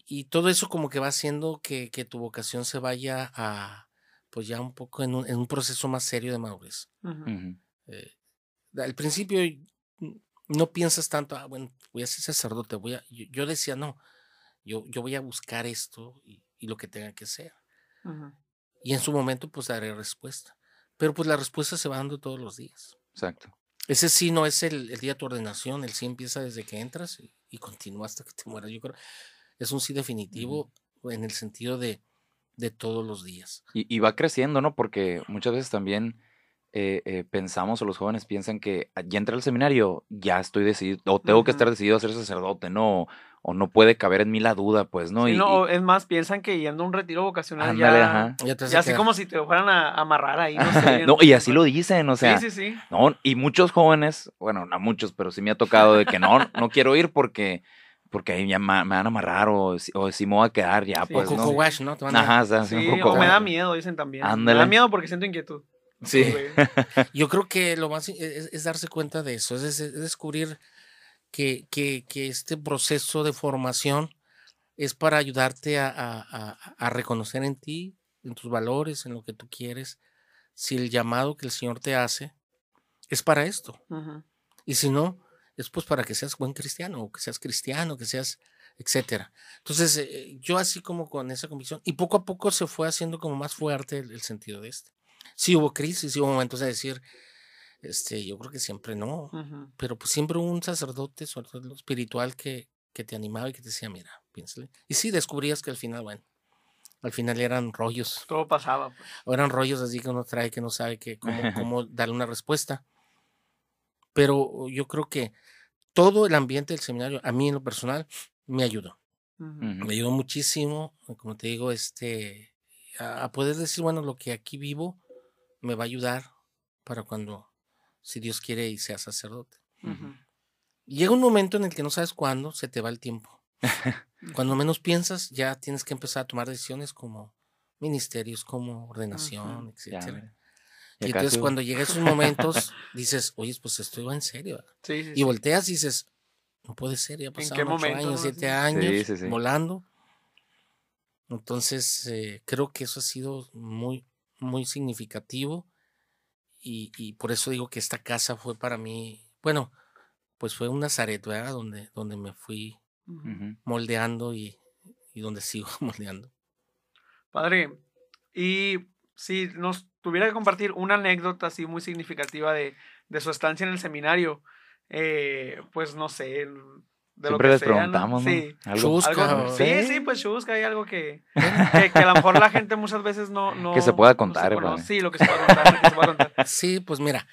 Speaker 3: Y todo eso como que va haciendo que, que tu vocación se vaya a, pues ya un poco en un, en un proceso más serio de madurez. Eh, al principio no piensas tanto, ah, bueno, voy a ser sacerdote, voy a, yo, yo decía, no, yo, yo voy a buscar esto y, y lo que tenga que ser. Y en su momento, pues daré respuesta. Pero pues la respuesta se va dando todos los días.
Speaker 1: Exacto.
Speaker 3: Ese sí no es el, el día de tu ordenación, el sí empieza desde que entras y, y continúa hasta que te mueras. Yo creo es un sí definitivo en el sentido de, de todos los días.
Speaker 1: Y, y va creciendo, ¿no? Porque muchas veces también eh, eh, pensamos o los jóvenes piensan que "Ah, ya entré al seminario, ya estoy decidido, o tengo que estar decidido a ser sacerdote, ¿no? O no puede caber en mí la duda, pues, ¿no?
Speaker 2: Sí,
Speaker 1: y,
Speaker 2: no,
Speaker 1: y-
Speaker 2: es más, piensan que yendo a un retiro vocacional
Speaker 1: ándale,
Speaker 2: ya,
Speaker 1: ajá.
Speaker 3: Ya te
Speaker 2: ya así como si te fueran a amarrar ahí, no sé.
Speaker 1: No, y así lo dicen, o sea,
Speaker 2: sí, sí, sí.
Speaker 1: no, y muchos jóvenes, bueno, no muchos, pero sí me ha tocado de que no, no quiero ir porque, porque ahí ya me van a amarrar o, si- o si me voy a quedar ya,
Speaker 2: Sí,
Speaker 1: pues,
Speaker 3: o
Speaker 1: ¿no?
Speaker 3: Wash, ¿no? Te van a-
Speaker 1: Ajá, o sea, sí, un poco
Speaker 2: o me da miedo, dicen también. Me
Speaker 1: Ándale.
Speaker 2: da miedo porque siento inquietud.
Speaker 1: Sí.
Speaker 3: Yo creo que lo más i- es, es darse cuenta de eso, es descubrir que, que- que este proceso de formación es para ayudarte a, a- a- a reconocer en ti, en tus valores, en lo que tú quieres, si el llamado que el Señor te hace es para esto. Y si no, es pues para que seas buen cristiano, o que seas cristiano, que seas, etcétera. Entonces, eh, yo así como con esa convicción, y poco a poco se fue haciendo como más fuerte el, el sentido de este. Sí hubo crisis, sí hubo momentos de decir, este, yo creo que siempre no, pero pues siempre un sacerdote, sobre todo lo espiritual, que, que te animaba y que te decía, mira, piénsale. Y sí, descubrías que al final, bueno, al final eran rollos,
Speaker 2: Todo pasaba. pues.
Speaker 3: o eran rollos así que uno trae que no sabe que, cómo, cómo darle una respuesta. Pero yo creo que todo el ambiente del seminario, a mí en lo personal, me ayudó. Me ayudó muchísimo, como te digo, este, a, a poder decir, bueno, lo que aquí vivo me va a ayudar para cuando, si Dios quiere, y sea sacerdote.
Speaker 2: Ujú.
Speaker 3: Llega un momento en el que no sabes cuándo se te va el tiempo. Cuando menos piensas, ya tienes que empezar a tomar decisiones como ministerios, como ordenación,
Speaker 1: Ya,
Speaker 3: etcétera.
Speaker 1: mira.
Speaker 3: Y entonces
Speaker 1: tú-
Speaker 3: cuando llega esos momentos, dices, oye, pues estoy en serio. ¿verdad?".
Speaker 2: Sí, sí,
Speaker 3: Y
Speaker 2: sí.
Speaker 3: volteas y dices, no puede ser, ya pasaron ocho
Speaker 2: momento,
Speaker 3: años, siete años,
Speaker 1: Sí, sí, sí.
Speaker 3: volando. Entonces, eh, creo que eso ha sido muy, muy significativo. Y, y por eso digo que esta casa fue para mí, bueno, pues fue un Nazaret, ¿verdad? Donde, donde me fui moldeando y, y donde sigo moldeando.
Speaker 2: Padre, y si nos tuviera que compartir una anécdota así muy significativa de, de su estancia en el seminario, eh, pues no sé, lo
Speaker 1: Siempre
Speaker 2: que
Speaker 1: les
Speaker 2: sea, ¿no?
Speaker 1: preguntamos, ¿no?
Speaker 2: Sí.
Speaker 1: Algo.
Speaker 3: Chusca,
Speaker 2: Algo- sí, sí, pues chusca, hay algo que, que, que a lo mejor la gente muchas veces no... no
Speaker 1: Que se pueda
Speaker 2: no
Speaker 1: contar, padre.
Speaker 2: Sí, lo que se pueda contar, lo que se pueda contar.
Speaker 3: Sí, pues mira,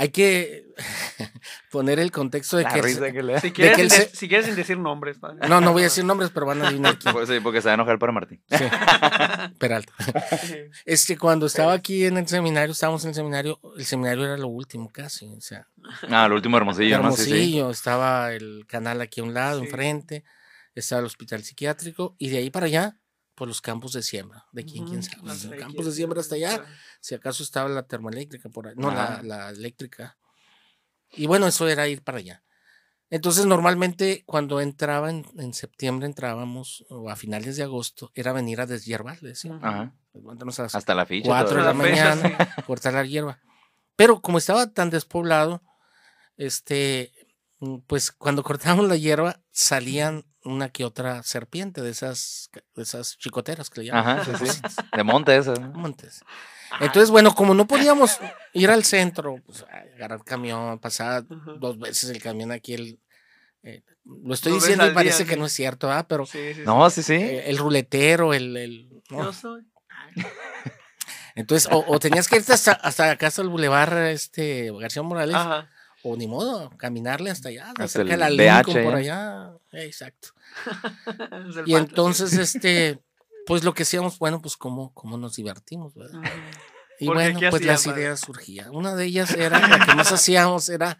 Speaker 3: Hay que poner el contexto de
Speaker 1: La
Speaker 3: que...
Speaker 1: risa que le da.
Speaker 2: Si quieres,
Speaker 3: que se-
Speaker 2: si quieres sin decir nombres. padre.
Speaker 3: No, no voy a decir nombres, pero van a adivinar quién.
Speaker 1: Pues sí, porque se va a enojar para Martín.
Speaker 3: Sí. Peralta. Este, cuando estaba aquí en el seminario, estábamos en el seminario, el seminario era lo último casi, o sea,
Speaker 1: Ah, el último hermosillo, ¿no? Sí, sí.
Speaker 3: Hermosillo, estaba el canal aquí a un lado,
Speaker 2: Sí.
Speaker 3: enfrente, estaba el hospital psiquiátrico, y de ahí para allá, por los campos de siembra, de quién, quién sabe,
Speaker 2: No sé,
Speaker 3: los campos
Speaker 2: quién
Speaker 3: de siembra hasta allá, si acaso estaba la termoeléctrica por ahí, no,
Speaker 1: Ah.
Speaker 3: la, la eléctrica. Y bueno, eso era ir para allá. Entonces, normalmente cuando entraba en, en septiembre, entrábamos, o a finales de agosto, era venir a deshiervar, le decían.
Speaker 1: Ajá.
Speaker 3: A las
Speaker 1: Hasta la ficha.
Speaker 3: cuatro de la.
Speaker 2: La fecha,
Speaker 3: mañana, cortar la hierba. Pero como estaba tan despoblado, este, pues cuando cortábamos la hierba, salían una que otra serpiente de esas, de esas chicoteras que le llaman.
Speaker 1: Ajá, sí, sí. De monte esa. ¿no?
Speaker 3: Montes. Entonces, bueno, como no podíamos ir al centro, pues, agarrar camión,
Speaker 2: Ajá.
Speaker 3: dos veces el camión aquí, el, eh, lo estoy diciendo y parece
Speaker 2: día,
Speaker 3: que no es cierto, ¿ah? Pero
Speaker 2: Sí.
Speaker 1: No, sí, sí.
Speaker 3: eh, el ruletero, el... el- ¿no?
Speaker 2: Yo soy.
Speaker 3: Entonces, o, o tenías que irte hasta, hasta acá, hasta el bulevar este, García Morales,
Speaker 2: Ajá.
Speaker 3: O ni modo, caminarle hasta allá,
Speaker 1: Hasta
Speaker 3: cerca de
Speaker 1: el
Speaker 3: la Lincoln, por
Speaker 1: allá.
Speaker 3: Eh, Exacto. Y entonces, este, pues lo que hacíamos, bueno, pues cómo, cómo nos divertimos. ¿verdad?
Speaker 2: Ujú.
Speaker 3: Y bueno,
Speaker 2: ¿Qué
Speaker 3: pues las
Speaker 2: padre?
Speaker 3: ideas surgían. Una de ellas era, la que más hacíamos era,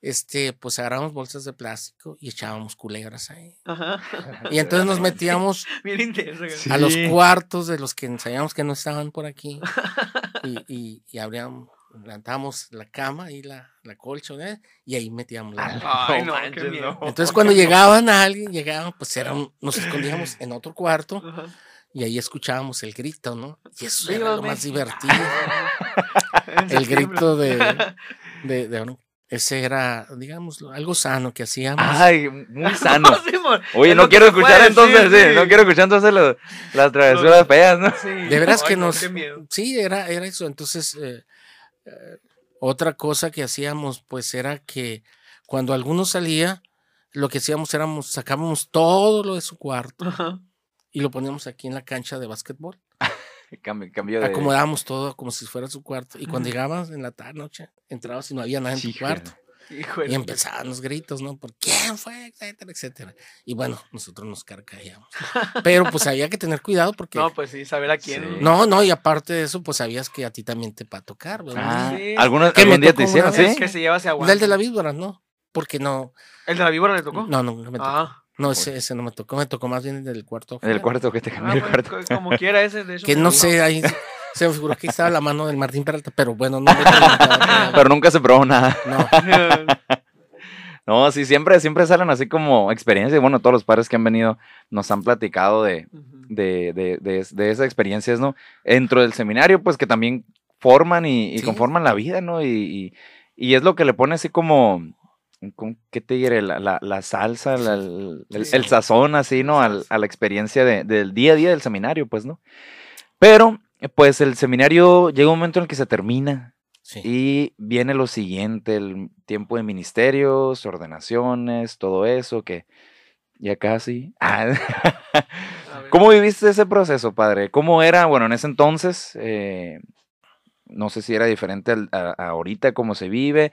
Speaker 3: este, pues agarrábamos bolsas de plástico y echábamos culebras ahí.
Speaker 2: Ajá.
Speaker 3: Y entonces nos metíamos a los cuartos de los que ensayamos que no estaban por aquí y, y, y abríamos, levantamos la cama y la, la colcha ¿eh? y ahí metíamos la
Speaker 2: Ay, no,
Speaker 1: manches,
Speaker 2: miedo.
Speaker 3: Entonces cuando llegaban a alguien, llegaban, pues era un- nos escondíamos en otro cuarto
Speaker 2: Ajá.
Speaker 3: y ahí escuchábamos el grito, ¿no? Y eso
Speaker 2: ¡Viva
Speaker 3: era lo más divertido. El grito de, de, de- ese era, digamos, algo sano que hacíamos.
Speaker 1: Ay, muy sano.
Speaker 2: Sí.
Speaker 1: Oye, no
Speaker 2: que
Speaker 1: quiero escuchar entonces,
Speaker 2: decir,
Speaker 1: sí, no quiero escuchar entonces lo- las travesuras feas, ¿no?
Speaker 2: Sí.
Speaker 3: De veras
Speaker 2: Ay,
Speaker 3: que
Speaker 2: no,
Speaker 3: nos...
Speaker 2: Qué miedo.
Speaker 3: Sí, era, era eso. Entonces, eh, eh, otra cosa que hacíamos, pues, era que cuando alguno salía, lo que hacíamos éramos, sacábamos todo lo de su cuarto
Speaker 2: Ajá.
Speaker 3: y lo poníamos aquí en la cancha de básquetbol.
Speaker 1: Cambio, cambio de.
Speaker 3: Acomodábamos todo como si fuera su cuarto. Y cuando llegabas en la tarde, noche, entrabas y no había nada en tu cuarto. Y empezaban los gritos, ¿no? ¿Por quién fue? Etcétera, etcétera. Y bueno, nosotros nos carcajeamos. Pero pues había que tener cuidado porque...
Speaker 2: No, pues sí, saber a quién.
Speaker 1: Sí.
Speaker 3: No, no, y aparte de eso, pues sabías que a ti también te va a tocar, ¿verdad?
Speaker 1: Ah,
Speaker 2: Sí.
Speaker 1: ¿alguna- ¿Algún día te hicieron
Speaker 3: vez
Speaker 2: Que se lleva ese agua.
Speaker 3: El de la víbora, ¿no? Porque no,
Speaker 2: ¿El de la víbora le tocó?
Speaker 3: no, no, no me tocó.
Speaker 2: Ah.
Speaker 3: No, ese, ese no me tocó, me tocó más bien el del cuarto.
Speaker 1: En el
Speaker 3: afuera.
Speaker 1: cuarto que te
Speaker 2: Ah,
Speaker 1: cambié el
Speaker 2: bueno,
Speaker 1: cuarto.
Speaker 2: co- como quiera ese, de hecho.
Speaker 3: Que no sé, ahí se me figuró que estaba la mano del Martín Peralta, pero bueno, no me preguntaba,
Speaker 1: Pero nunca se probó nada.
Speaker 3: No,
Speaker 1: No, sí, siempre, siempre salen así como experiencias. Bueno, todos los padres que han venido nos han platicado de, de, de, de, de esas experiencias, ¿no? Dentro del seminario, pues que también forman y, y
Speaker 3: Sí.
Speaker 1: conforman la vida, ¿no? Y, y, y es lo que le pone así como, como, ¿qué te diré? La, la, la salsa, la- el, el-
Speaker 2: Sí.
Speaker 1: el sazón, así, ¿no? Al- a la experiencia de- del día a día del seminario, pues, ¿no? Pero, pues el seminario llega un momento en el que se termina.
Speaker 3: sí.
Speaker 1: Y viene lo siguiente, el tiempo de ministerios, ordenaciones, todo eso, que ya casi. Ah. ¿Cómo viviste ese proceso, padre? ¿Cómo era, bueno, en ese entonces, eh, no sé si era diferente a, a ahorita, cómo se vive,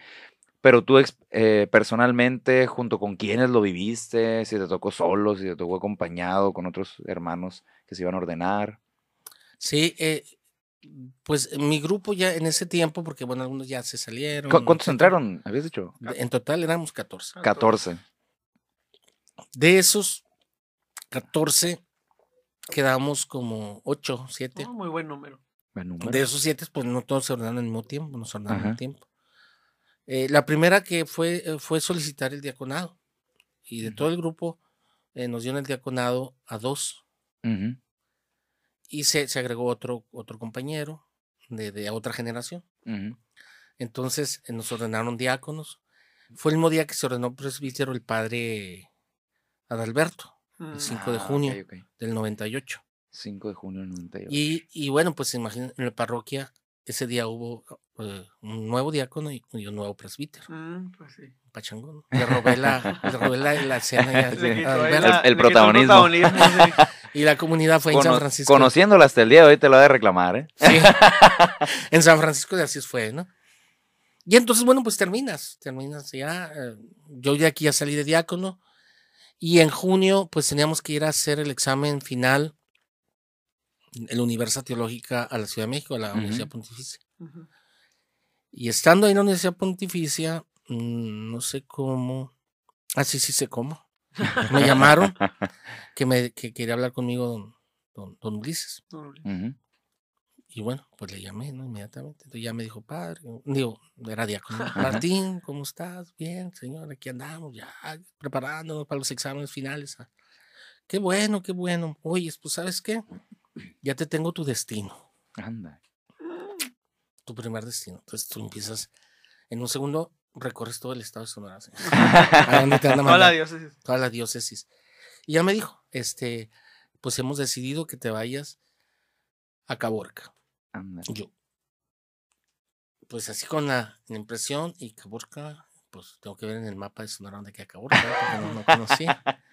Speaker 1: pero tú eh, personalmente, junto con quiénes lo viviste, si te tocó solo, si te tocó acompañado con otros hermanos que se iban a ordenar.
Speaker 3: Sí, eh, pues mi grupo ya en ese tiempo, porque bueno, algunos ya se salieron.
Speaker 1: ¿Cu- ¿Cuántos entraron? ¿Habías dicho?
Speaker 3: De- En total éramos 14.
Speaker 1: 14.
Speaker 3: De esos 14, quedamos como 8, 7.
Speaker 2: No, muy buen número.
Speaker 1: Buen número.
Speaker 3: De esos 7, pues no todos se ordenaron al mismo tiempo, nos ordenaron al mismo tiempo. Eh, la primera que fue eh, fue solicitar el diaconado. Y de todo el grupo eh, nos dieron el diaconado a dos.
Speaker 1: Ujú.
Speaker 3: Y se, se agregó otro, otro compañero de, de otra generación. Entonces eh, nos ordenaron diáconos. Fue el mismo día que se ordenó presbítero el padre Adalberto,
Speaker 2: Mm.
Speaker 3: el 5 de
Speaker 1: Ah,
Speaker 3: junio
Speaker 1: ok.
Speaker 3: del 98.
Speaker 1: 5 de junio del 98.
Speaker 3: Y, y bueno, pues imaginen, en la parroquia ese día hubo eh, un nuevo diácono y, y un nuevo presbítero,
Speaker 2: Mm, pues sí.
Speaker 3: pachangón. Le robé la, le robé la, la escena ya.
Speaker 2: Le quitó la-
Speaker 1: El-
Speaker 2: quitó
Speaker 1: protagonismo.
Speaker 2: protagonismo, sí.
Speaker 3: y la comunidad fue en San Francisco.
Speaker 1: Conociéndolo hasta el día de hoy te lo ha de reclamar, ¿eh?
Speaker 3: Sí. en San Francisco de Asís fue, ¿no? Y entonces, bueno, pues terminas, terminas ya. eh, yo de aquí ya salí de diácono. Y en junio, pues teníamos que ir a hacer el examen final en la Universidad Teológica a la Ciudad de México, a la
Speaker 1: Ujú.
Speaker 3: Universidad Pontificia.
Speaker 2: Ujú.
Speaker 3: Y estando ahí en la Universidad Pontificia, mm, no sé cómo. Ah, sí, sí sé cómo. Me llamaron que, me, que quería hablar conmigo don, don, don Ulises. Y bueno, pues le llamé, ¿no? Inmediatamente. Entonces ya me dijo, padre, digo, era diácono. Martín, ¿cómo estás? Bien, señor, aquí andamos ya preparándonos para los exámenes finales. ah. Qué bueno, qué bueno. Oye, pues ¿sabes qué? Ya te tengo tu destino,
Speaker 1: Anda.
Speaker 3: Tu primer destino. Entonces tú empiezas, en un segundo, recorres todo el estado de Sonora. ¿sí? ¿A dónde te van a
Speaker 2: Toda la diócesis.
Speaker 3: toda la diócesis. Y ya me dijo, este, pues hemos decidido que te vayas a Caborca. Yo, pues así con la, la impresión y Caborca, pues tengo que ver en el mapa de Sonora dónde queda Caborca, porque no, no conocía.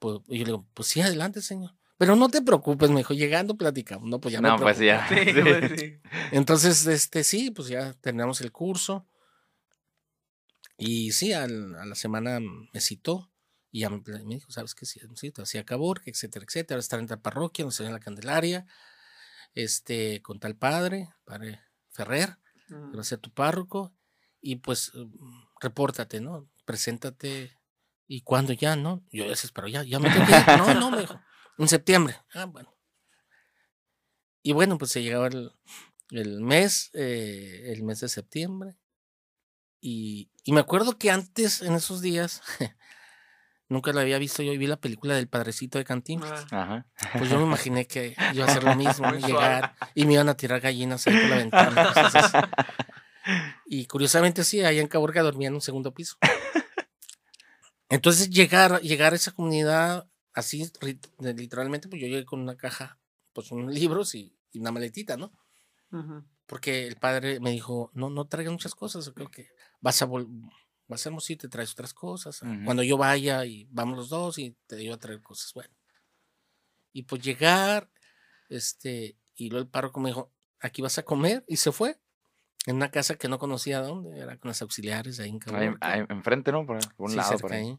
Speaker 3: Pues y yo le digo, pues sí, adelante, señor. Pero no te preocupes, me dijo, llegando platicamos. No, pues ya me
Speaker 1: No, pues
Speaker 3: preocupé.
Speaker 1: ya.
Speaker 2: Sí,
Speaker 1: Sí.
Speaker 2: pues, sí.
Speaker 3: Entonces, este, sí, pues ya terminamos el curso. Y sí, al- a la semana me citó y ya me, me dijo, ¿sabes qué? Sí, sí, te hacía Caborca, etcétera, etcétera. Ahora estar en la parroquia, nos en la Candelaria, este, con tal padre, padre Ferrer, que va
Speaker 2: Ujú.
Speaker 3: a ser tu párroco. Y pues, mm, repórtate, ¿no? Preséntate. ¿Y cuándo ya, no? Yo ya pero ya, ya me tengo que ir. No, no, me dijo. En septiembre. Ah, bueno. Y bueno, pues se llegaba el, el mes, eh, el mes de septiembre. Y, y me acuerdo que antes, en esos días, nunca lo había visto yo y vi la película del padrecito de Cantinflas.
Speaker 2: Ah,
Speaker 1: Ajá.
Speaker 3: Pues yo me imaginé que iba a hacer lo mismo, llegar y me iban a tirar gallinas ahí por la ventana. entonces, y curiosamente sí, allá en Caborca dormía en un segundo piso. Entonces llegar, llegar a esa comunidad así, literalmente, pues yo llegué con una caja, pues unos libros y, y una maletita, ¿no?
Speaker 2: ujú.
Speaker 3: Porque el padre me dijo, no, no traigas muchas cosas, yo creo que vas a vol vas a y te traes otras cosas.
Speaker 1: Ujú.
Speaker 3: Cuando yo vaya y vamos los dos y te digo a traer cosas. Bueno. Y pues llegar, este, y luego el párroco me dijo, aquí vas a comer, y se fue. En una casa que no conocía dónde, era con las auxiliares ahí en
Speaker 1: Ahí,
Speaker 3: Caborca.
Speaker 1: ahí enfrente, ¿no? Por, por un
Speaker 3: Sí,
Speaker 1: lado,
Speaker 3: cerca
Speaker 1: por ahí.
Speaker 3: ahí.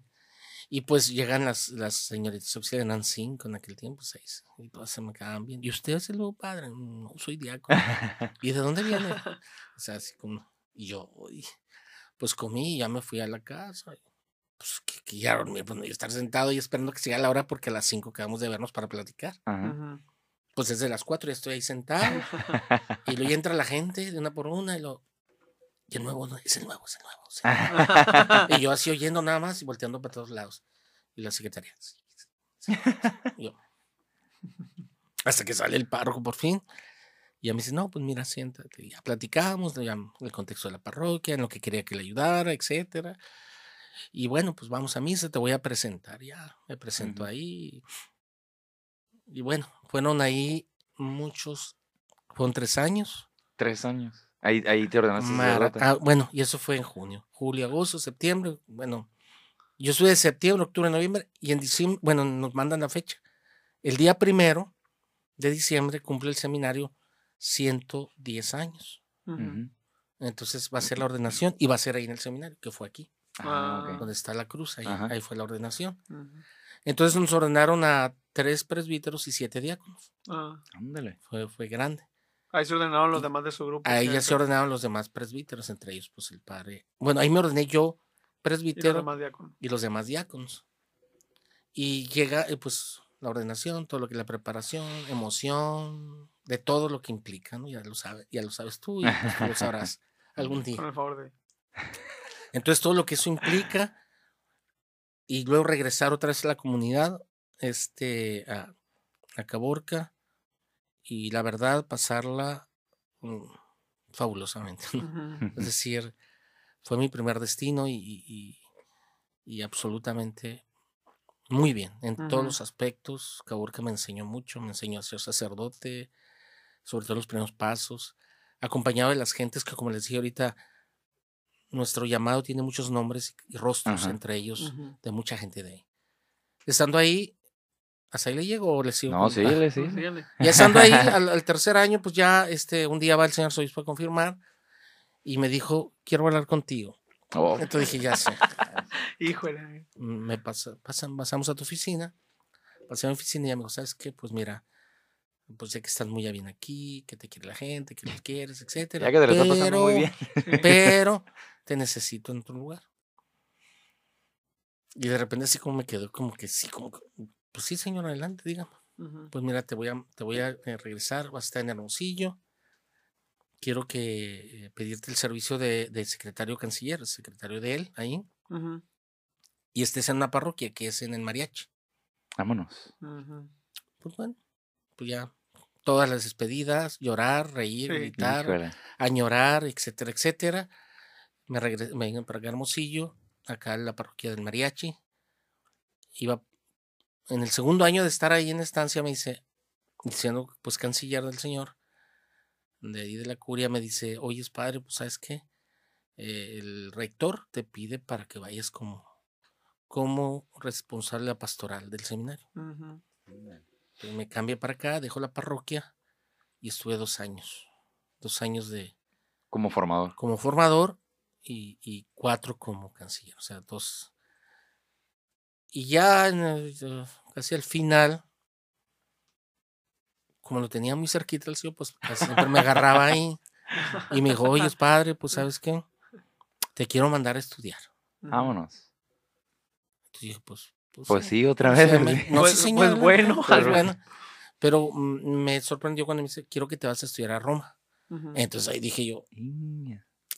Speaker 3: Y pues llegan las, las señoritas auxiliares, eran cinco en aquel tiempo, seis, y todas se me quedaban bien. ¿Y usted es el nuevo padre? No, soy diácono. ¿Y de dónde viene? O sea, así como, y yo, pues comí y ya me fui a la casa. y, Pues que, que ya dormir, pues yo estar sentado y esperando que sea la hora porque a las cinco quedamos de vernos para platicar.
Speaker 1: Ajá.
Speaker 3: Pues desde las cuatro ya estoy ahí sentado y luego ya entra la gente de una por una y lo, y el nuevo, no, es el nuevo, es el nuevo. sí". Y yo así oyendo nada más y volteando para todos lados. Y la secretaria. "Sí, sí, sí". Y yo, hasta que sale el párroco por fin. Y ya me dice, no, pues mira, siéntate. Y ya platicamos, ya el contexto de la parroquia, en lo que quería que le ayudara, etcétera. Y bueno, pues vamos a misa, te voy a presentar. Ya, me presento ahí. Y bueno, fueron ahí muchos, fueron tres años.
Speaker 1: Tres años. Ahí, ahí te ordenaste
Speaker 3: Mara- ah, bueno, y eso fue en junio, julio, agosto, septiembre. Bueno, yo estuve de septiembre, octubre, noviembre y en diciembre, bueno, nos mandan la fecha. El día primero de diciembre cumple el seminario 110 años. Entonces va a ser la ordenación y va a ser ahí en el seminario, que fue aquí,
Speaker 1: Ah,
Speaker 3: donde está la cruz, ahí,
Speaker 1: Ajá.
Speaker 3: ahí fue la ordenación. Entonces nos ordenaron a tres presbíteros y siete diáconos.
Speaker 2: Ah.
Speaker 1: Ándale.
Speaker 3: Fue, fue grande.
Speaker 2: Ahí se ordenaron los demás de su grupo.
Speaker 3: Ahí ya se ordenaron los demás presbíteros, entre ellos pues el padre. Bueno, ahí me ordené yo
Speaker 2: Y los
Speaker 3: presbítero
Speaker 2: demás diáconos.
Speaker 3: y los demás diáconos. Y llega eh, pues la ordenación, todo lo que la preparación, emoción, de todo lo que implica, ¿no? Ya lo sabe, ya lo sabes tú y pues, tú lo sabrás algún
Speaker 2: Con
Speaker 3: día.
Speaker 2: el favor de.
Speaker 3: Entonces todo lo que eso implica y luego regresar otra vez a la comunidad, este, a, a Caborca y la verdad pasarla mm, fabulosamente. Es decir, fue mi primer destino y, y- absolutamente muy bien en todos los aspectos. Caborca me enseñó mucho, me enseñó a ser sacerdote, sobre todo los primeros pasos, acompañado de las gentes que, como les dije ahorita, nuestro llamado tiene muchos nombres y rostros,
Speaker 1: Ajá.
Speaker 3: entre ellos de mucha gente de ahí. Estando ahí, ¿hasta ahí le llego o le sigo?
Speaker 1: No, sí, le- sí.
Speaker 3: Ya estando ahí, al, al tercer año, pues ya este, un día va el señor Obispo a confirmar. y me dijo, quiero hablar contigo.
Speaker 1: Oh,
Speaker 3: Entonces dije, ya sé.
Speaker 2: Híjole.
Speaker 3: me pasa, pasan, pasamos a tu oficina, pasé a mi oficina y ya me dijo, ¿sabes qué? Pues mira, pues ya que estás muy bien aquí, que te quiere la gente, que los quieres, etcétera.
Speaker 1: ya que te lo estás pasando muy bien.
Speaker 3: Pero te necesito en otro lugar. Y de repente así como me quedó como que sí, como que, pues sí, señor, adelante, dígame. Pues mira, te voy a, te voy a eh, regresar, vas a estar en Hermosillo. Quiero que eh, pedirte el servicio de, de secretario canciller, secretario de él, ahí.
Speaker 2: Ujú.
Speaker 3: Y estés en una parroquia que es en el mariachi.
Speaker 1: Vámonos.
Speaker 3: Pues bueno, pues ya todas las despedidas, llorar, reír,
Speaker 2: Sí.
Speaker 3: gritar,
Speaker 1: Híjole.
Speaker 3: añorar, etcétera, etcétera. Me, regre- me vine para acá Hermosillo, acá en la parroquia del mariachi. Iba en el segundo año de estar ahí en estancia, me dice, diciendo, pues canciller del Señor, de ahí de la curia, me dice, oye, padre, pues sabes qué, Eh, el rector te pide para que vayas como, como responsable pastoral del seminario. Entonces me cambié para acá, dejo la parroquia y estuve dos años. Dos años de
Speaker 1: Como formador.
Speaker 3: como formador y, y cuatro como canciller. O sea, dos. Y ya casi al final, como lo tenía muy cerquita el cielo, pues casi siempre me agarraba ahí. Y me dijo, oye, padre, pues sabes qué, te quiero mandar a estudiar.
Speaker 1: Vámonos.
Speaker 3: Entonces dije, pues, pues,
Speaker 1: Pues sí, otra
Speaker 3: O
Speaker 1: vez.
Speaker 3: sea, me- no,
Speaker 2: Pues- pues
Speaker 3: señor,
Speaker 2: bueno.
Speaker 3: pues
Speaker 1: Pero-
Speaker 3: bueno. Pero mm, me sorprendió cuando me dice, quiero que te vas a estudiar a Roma. Entonces ahí dije yo.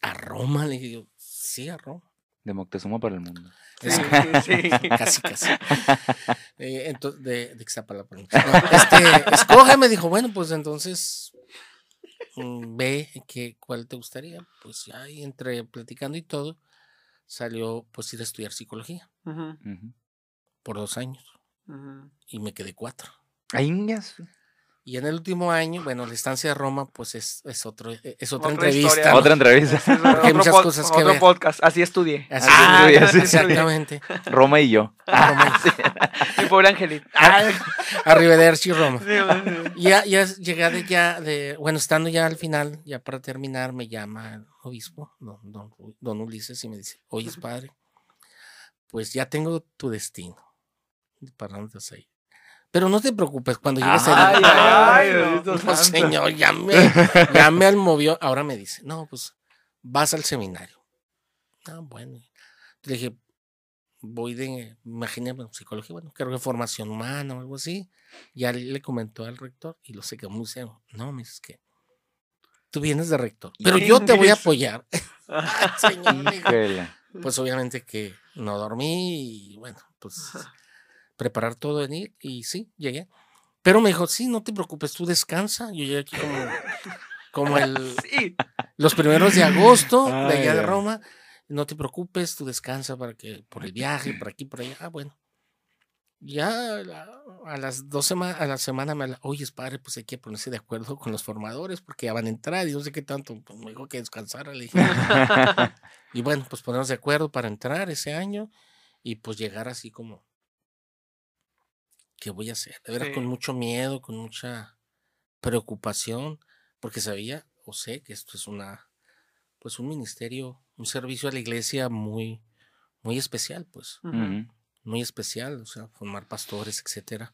Speaker 3: ¿a Roma? Le dije yo, sí, a Roma.
Speaker 1: De Moctezuma para el mundo.
Speaker 2: Sí,
Speaker 3: Es-
Speaker 2: sí, sí.
Speaker 3: casi, casi. Eh, entonces, de, de Ixtapalapa, no. No, este, escoge, me dijo, bueno, pues entonces mm, ve que, cuál te gustaría. Pues ya ahí entre platicando y todo, salió pues ir a estudiar psicología por dos años y me quedé cuatro.
Speaker 1: Iñas.
Speaker 3: Y en el último año, bueno, la estancia de Roma, pues es, es, otro, e- es otra,
Speaker 2: Otra
Speaker 3: entrevista.
Speaker 2: historia.
Speaker 3: ¿no?
Speaker 1: Otra entrevista.
Speaker 2: Otro
Speaker 3: muchas cosas que
Speaker 2: otro
Speaker 3: ver.
Speaker 2: podcast. Así estudié.
Speaker 3: Así
Speaker 1: Ah,
Speaker 2: ya, así
Speaker 1: sí,
Speaker 2: estudié.
Speaker 3: Exactamente.
Speaker 1: Roma y yo.
Speaker 3: Roma
Speaker 2: Mi pobre angelito.
Speaker 3: Arrivederci, Roma.
Speaker 2: Sí, sí.
Speaker 3: Ya, ya llegué de ya, de, bueno, estando ya al final, ya para terminar, me llama el obispo, don, don, don Ulises, y me dice, oye, padre, pues ya tengo tu destino. ¿Para dónde vas a ir? Pero no te preocupes, cuando llegues
Speaker 1: Ay,
Speaker 3: ahí,
Speaker 1: ay,
Speaker 2: ay,
Speaker 3: no, señor, ya me, ya me almovió. Ahora me dice, no, pues vas al seminario. Ah, bueno. Le dije, voy de, imaginé, bueno, psicología, bueno, creo que formación humana o algo así. Ya le comentó al rector y lo se quedó muy serio. No, me dices que tú vienes de rector, pero yo te voy a apoyar. Ay, señor, pues obviamente que no dormí y bueno, pues preparar todo en ir y sí, llegué. Pero me dijo, sí, no te preocupes, tú descansa. Yo llegué aquí como, como el,
Speaker 2: Sí.
Speaker 3: los primeros de agosto de
Speaker 1: Ay,
Speaker 3: allá de
Speaker 1: ay.
Speaker 3: Roma. No te preocupes, tú descansa para que por el viaje, por aquí, por allá. Ah, bueno. Ya a la- las dos semanas, a la semana me habla, oye, padre, pues hay que ponerse de acuerdo con los formadores porque ya van a entrar y no sé qué tanto. Pues me dijo que descansara, le dije. Y bueno, pues ponernos de acuerdo para entrar ese año y pues llegar así como, ¿qué voy a hacer? De veras con
Speaker 2: Sí.
Speaker 3: mucho miedo, con mucha preocupación, porque sabía o sé que esto es una, pues un ministerio, un servicio a la iglesia muy, muy especial, pues, muy especial, o sea, formar pastores, etcétera.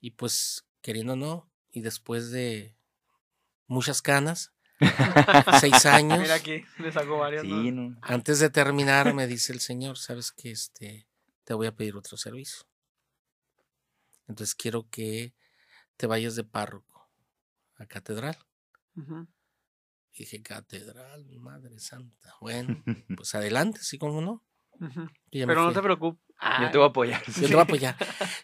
Speaker 3: Y pues, queriendo o no, y después de muchas canas, seis años.
Speaker 2: Mira aquí, le sacó varias. ¿no?
Speaker 1: Sí, no.
Speaker 3: Antes de terminar, me dice el Señor, sabes que este, te voy a pedir otro servicio. Entonces quiero que te vayas de párroco a catedral. Dije, catedral, madre santa. Bueno, pues adelante, sí, como no.
Speaker 2: Pero no te preocupes.
Speaker 1: Yo te voy a apoyar.
Speaker 3: Yo te voy a apoyar.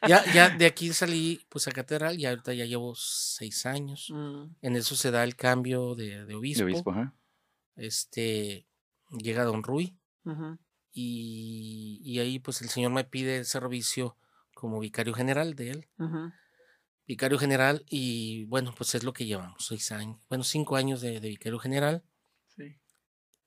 Speaker 3: Ya, ya de aquí salí pues a catedral y ahorita ya llevo seis años.
Speaker 2: Mm,
Speaker 3: En eso se da el cambio de, de obispo.
Speaker 1: De obispo, ajá.
Speaker 3: Este llega Don Rui. y, y ahí pues el Señor me pide el servicio como vicario general de él, vicario general y bueno pues es lo que llevamos, seis años, bueno cinco años de, de vicario general
Speaker 2: Sí.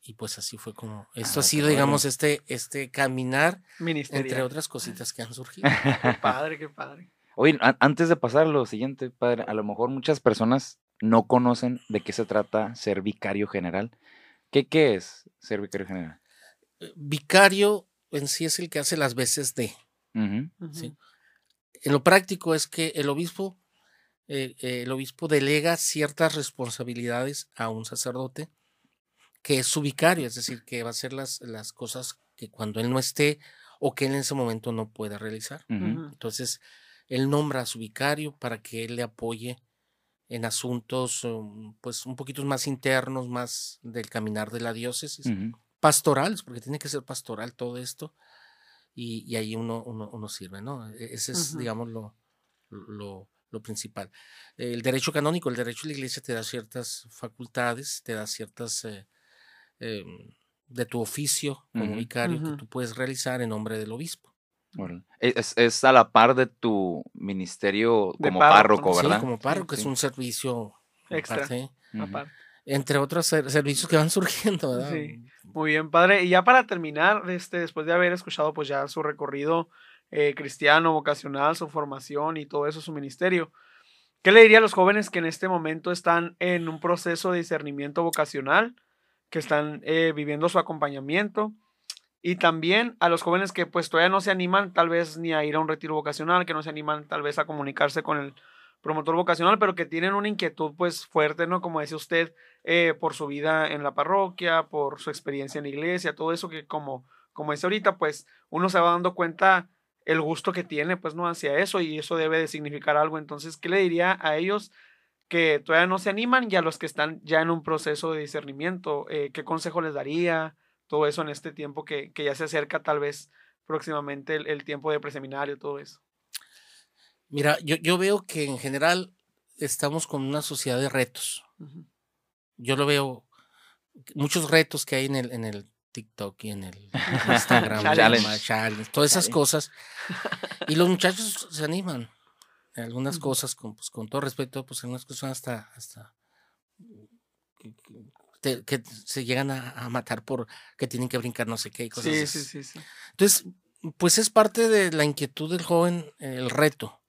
Speaker 3: y pues así fue como, esto
Speaker 1: Ah,
Speaker 3: ha sido
Speaker 1: qué
Speaker 3: digamos este, este caminar entre otras cositas que han surgido.
Speaker 2: Qué padre, qué padre.
Speaker 1: Oye, an- antes de pasar a lo siguiente, padre, a lo mejor muchas personas no conocen de qué se trata ser vicario general. ¿Qué, qué es ser vicario general?
Speaker 3: Eh, Vicario en sí es el que hace las veces de. En lo práctico es que el obispo, eh, eh, el obispo delega ciertas responsabilidades a un sacerdote que es su vicario, es decir, que va a hacer las, las cosas que cuando él no esté o que él en ese momento no pueda realizar. Entonces, él nombra a su vicario para que él le apoye en asuntos um, pues un poquito más internos, más del caminar de la diócesis, pastorales, porque tiene que ser pastoral todo esto, y, y ahí uno, uno, uno sirve, ¿no? E- Ese es, digamos, lo, lo, lo principal. El derecho canónico, el derecho de la iglesia te da ciertas facultades, te da ciertas eh, em, de tu oficio como vicario que tú puedes realizar en nombre del obispo.
Speaker 1: E, Es, es a la par de tu ministerio
Speaker 2: De
Speaker 1: como
Speaker 2: párroco,
Speaker 1: párroco,
Speaker 2: ¿no?
Speaker 3: Sí,
Speaker 1: ¿verdad?
Speaker 3: como párroco es
Speaker 1: sí.
Speaker 3: un servicio
Speaker 2: Extra.
Speaker 3: Aparte. Entre otros ser- servicios que van surgiendo, ¿verdad?
Speaker 2: Sí. Muy bien, padre. Y ya para terminar, este, después de haber escuchado pues ya su recorrido eh, cristiano, vocacional, su formación y todo eso, su ministerio, ¿qué le diría a los jóvenes que en este momento están en un proceso de discernimiento vocacional, que están eh, viviendo su acompañamiento? Y también a los jóvenes que pues todavía no se animan tal vez ni a ir a un retiro vocacional, que no se animan tal vez a comunicarse con el promotor vocacional, pero que tienen una inquietud pues fuerte, ¿no? Como decía usted, eh, por su vida en la parroquia, por su experiencia en la iglesia, todo eso que como, como dice ahorita, pues uno se va dando cuenta el gusto que tiene, pues, ¿no? Hacia eso y eso debe de significar algo. Entonces, ¿qué le diría a ellos que todavía no se animan y a los que están ya en un proceso de discernimiento? Eh, ¿Qué consejo les daría? Todo eso en este tiempo que, que ya se acerca tal vez próximamente el, el tiempo de preseminario, todo eso.
Speaker 3: Mira, yo, yo veo que en general estamos con una sociedad de retos. Yo lo veo, muchos retos que hay en el, en el TikTok y en el Instagram,
Speaker 2: Challenge.
Speaker 3: challenge, todas esas
Speaker 1: Challenge.
Speaker 3: cosas. Y los muchachos se animan. En Algunas cosas, con, pues, con todo respeto, pues algunas cosas hasta, hasta que, que- te- que se llegan a, a matar por que tienen que brincar no sé qué y cosas
Speaker 2: Sí,
Speaker 3: así.
Speaker 2: sí, sí, sí.
Speaker 3: Entonces, pues es parte de la inquietud del joven, el reto.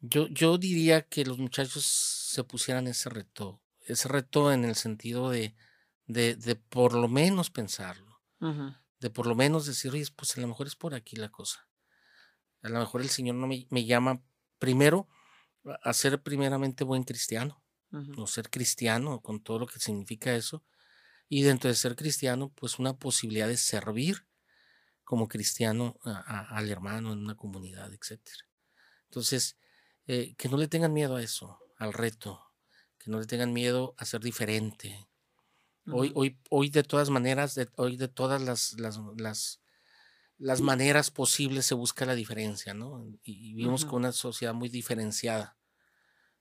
Speaker 3: Yo, yo diría que los muchachos se pusieran ese reto, ese reto en el sentido de, de, de por lo menos pensarlo, de por lo menos decir, oye, pues a lo mejor es por aquí la cosa. A lo mejor el Señor no me, me llama primero a- ser primeramente buen cristiano,
Speaker 2: Ujú.
Speaker 3: o ser cristiano con todo lo que significa eso. Y dentro de ser cristiano, pues una posibilidad de servir como cristiano a- a- al hermano en una comunidad, etcétera. Entonces, eh, que no le tengan miedo a eso, al reto, que no le tengan miedo a ser diferente. Hoy, hoy, hoy de todas maneras, de, hoy de todas las, las, las, las maneras posibles se busca la diferencia, ¿no? Y, y vivimos con una sociedad muy diferenciada,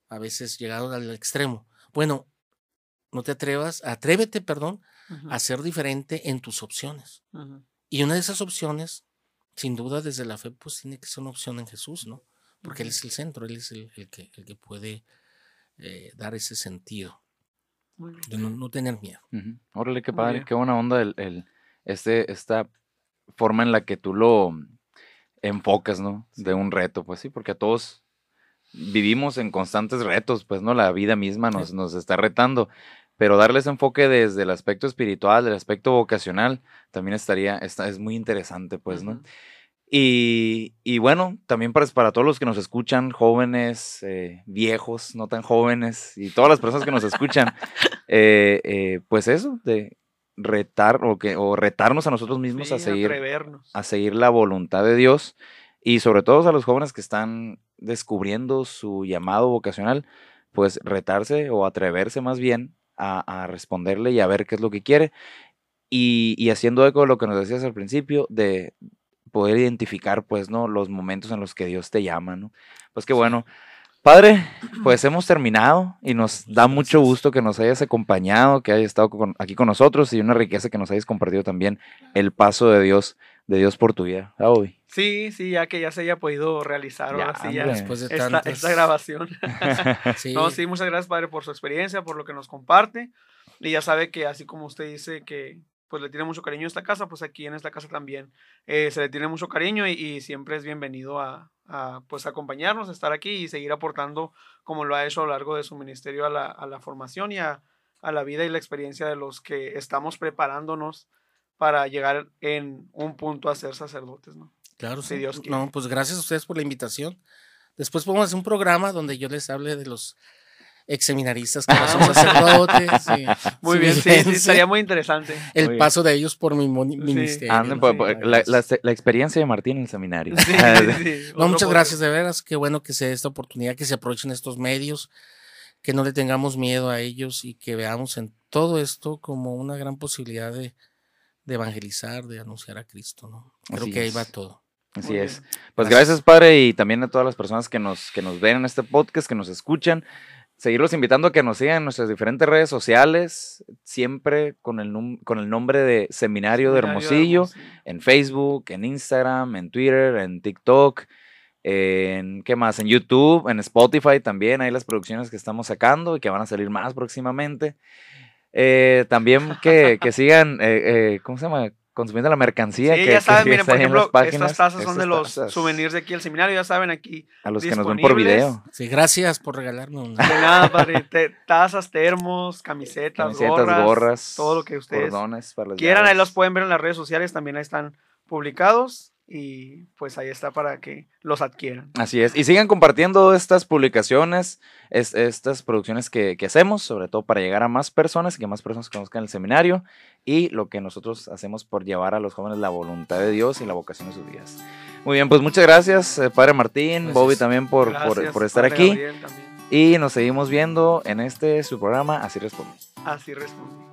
Speaker 3: a veces llegado al extremo. Bueno, no te atrevas, atrévete, perdón, a ser diferente en tus opciones. Y una de esas opciones, sin duda desde la fe, pues tiene que ser una opción en Jesús, ¿no? Porque Él es el centro, Él es el, el que, el que puede eh, dar ese sentido, de no, no tener miedo.
Speaker 1: Ujú. Órale, qué padre, qué buena onda el, el- este, esta forma en la que tú lo enfocas, ¿no? De un reto, pues sí, porque a todos vivimos en constantes retos, pues, ¿no? La vida misma
Speaker 3: Sí.
Speaker 1: nos, nos está retando, pero darles enfoque desde el aspecto espiritual, del aspecto vocacional, también estaría, está, es muy interesante, pues, ¿no? Y, y bueno, también para, para todos los que nos escuchan, jóvenes, eh, viejos, no tan jóvenes, y todas las personas que nos escuchan, eh, eh, pues eso, de retar o, que, o retarnos a nosotros mismos a seguir,
Speaker 2: atrevernos.
Speaker 1: a seguir la voluntad de Dios y sobre todo a los jóvenes que están descubriendo su llamado vocacional, pues retarse o atreverse más bien a, a responderle y a ver qué es lo que quiere. Y, y haciendo eco de lo que nos decías al principio, de poder identificar, pues, ¿no? Los momentos en los que Dios te llama, ¿no? Pues qué
Speaker 3: Sí.
Speaker 1: bueno. Padre, pues hemos terminado y nos da mucho gusto que nos hayas acompañado, que hayas estado con- aquí con nosotros y una riqueza que nos hayas compartido también el paso de Dios, de Dios por tu vida. Ah, uy.
Speaker 2: Sí, sí, ya que ya se haya podido realizar
Speaker 1: Ya,
Speaker 2: ahora sí ya.
Speaker 3: Después de
Speaker 2: esta, esta grabación.
Speaker 3: Sí,
Speaker 2: No, sí, muchas gracias, padre, por su experiencia, por lo que nos comparte. Y ya sabe que así como usted dice que pues le tiene mucho cariño a esta casa, pues aquí en esta casa también eh, se le tiene mucho cariño y, y siempre es bienvenido a, a, pues acompañarnos, a estar aquí y seguir aportando como lo ha hecho a lo largo de su ministerio a la, a la formación y a, a la vida y la experiencia de los que estamos preparándonos para llegar en un punto a ser sacerdotes, ¿no?
Speaker 3: Claro,
Speaker 2: Si
Speaker 3: sí.
Speaker 2: Dios quiere.
Speaker 3: no, pues gracias a ustedes por la invitación. Después podemos hacer un programa donde yo les hable de los ex seminaristas que no son sacerdotes. y
Speaker 2: Muy bien, sí, sí, estaría muy interesante.
Speaker 3: El
Speaker 1: Muy bien.
Speaker 3: paso de ellos por mi ministerio.
Speaker 1: Anden,
Speaker 3: ¿no?
Speaker 1: pues,
Speaker 2: sí,
Speaker 1: pues, la, la- la experiencia de Martín en el seminario.
Speaker 2: Sí, sí, sí,
Speaker 3: No, muchas
Speaker 2: podcast.
Speaker 3: gracias, de veras. Qué bueno que se dé esta oportunidad, que se aprovechen estos medios, que no le tengamos miedo a ellos y que veamos en todo esto como una gran posibilidad de, de evangelizar, de anunciar a Cristo, ¿no? Creo
Speaker 1: Así
Speaker 3: que ahí
Speaker 1: es.
Speaker 3: va todo.
Speaker 1: Así es.
Speaker 2: bien.
Speaker 1: Pues
Speaker 3: Gracias.
Speaker 1: gracias, padre, y también a todas las personas que nos, que nos ven en este podcast, que nos escuchan. Seguirlos invitando a que nos sigan en nuestras diferentes redes sociales, siempre con el, con el nombre de Seminario de Hermosillo, en Facebook, en Instagram, en Twitter, en TikTok, en ¿qué más? En YouTube, en Spotify también, hay las producciones que estamos sacando y que van a salir más próximamente. Eh, también que, que sigan, eh, eh, ¿cómo se llama? Consumiendo la mercancía.
Speaker 2: Sí,
Speaker 1: que,
Speaker 2: ya saben,
Speaker 1: que
Speaker 2: miren, por
Speaker 1: ahí en las
Speaker 2: ejemplo,
Speaker 1: páginas,
Speaker 2: estas tazas son de los
Speaker 1: tazas,
Speaker 2: souvenirs de aquí al seminario, ya saben, aquí.
Speaker 1: A los que nos ven por video.
Speaker 3: Sí, gracias por regalarme una.
Speaker 2: De nada, padre. te- tazas, termos, camisetas,
Speaker 1: Camisetas,
Speaker 2: gorras,
Speaker 1: gorras,
Speaker 2: todo lo que ustedes
Speaker 1: cordones para las
Speaker 2: quieran, ahí
Speaker 1: llaves.
Speaker 2: los pueden ver en las redes sociales, también ahí están publicados y pues ahí está para que los adquieran.
Speaker 1: Así es. Y sigan compartiendo estas publicaciones, es- estas producciones que, que hacemos, sobre todo para llegar a más personas y que más personas conozcan el seminario y lo que nosotros hacemos por llevar a los jóvenes la voluntad de Dios y la vocación de sus vidas. Muy bien, pues muchas gracias, eh, Padre Martín,
Speaker 3: Gracias.
Speaker 1: Bobby también por, por-
Speaker 2: Gracias,
Speaker 1: por estar aquí. Y nos seguimos viendo en este su programa, así respondí.
Speaker 2: Así respondí.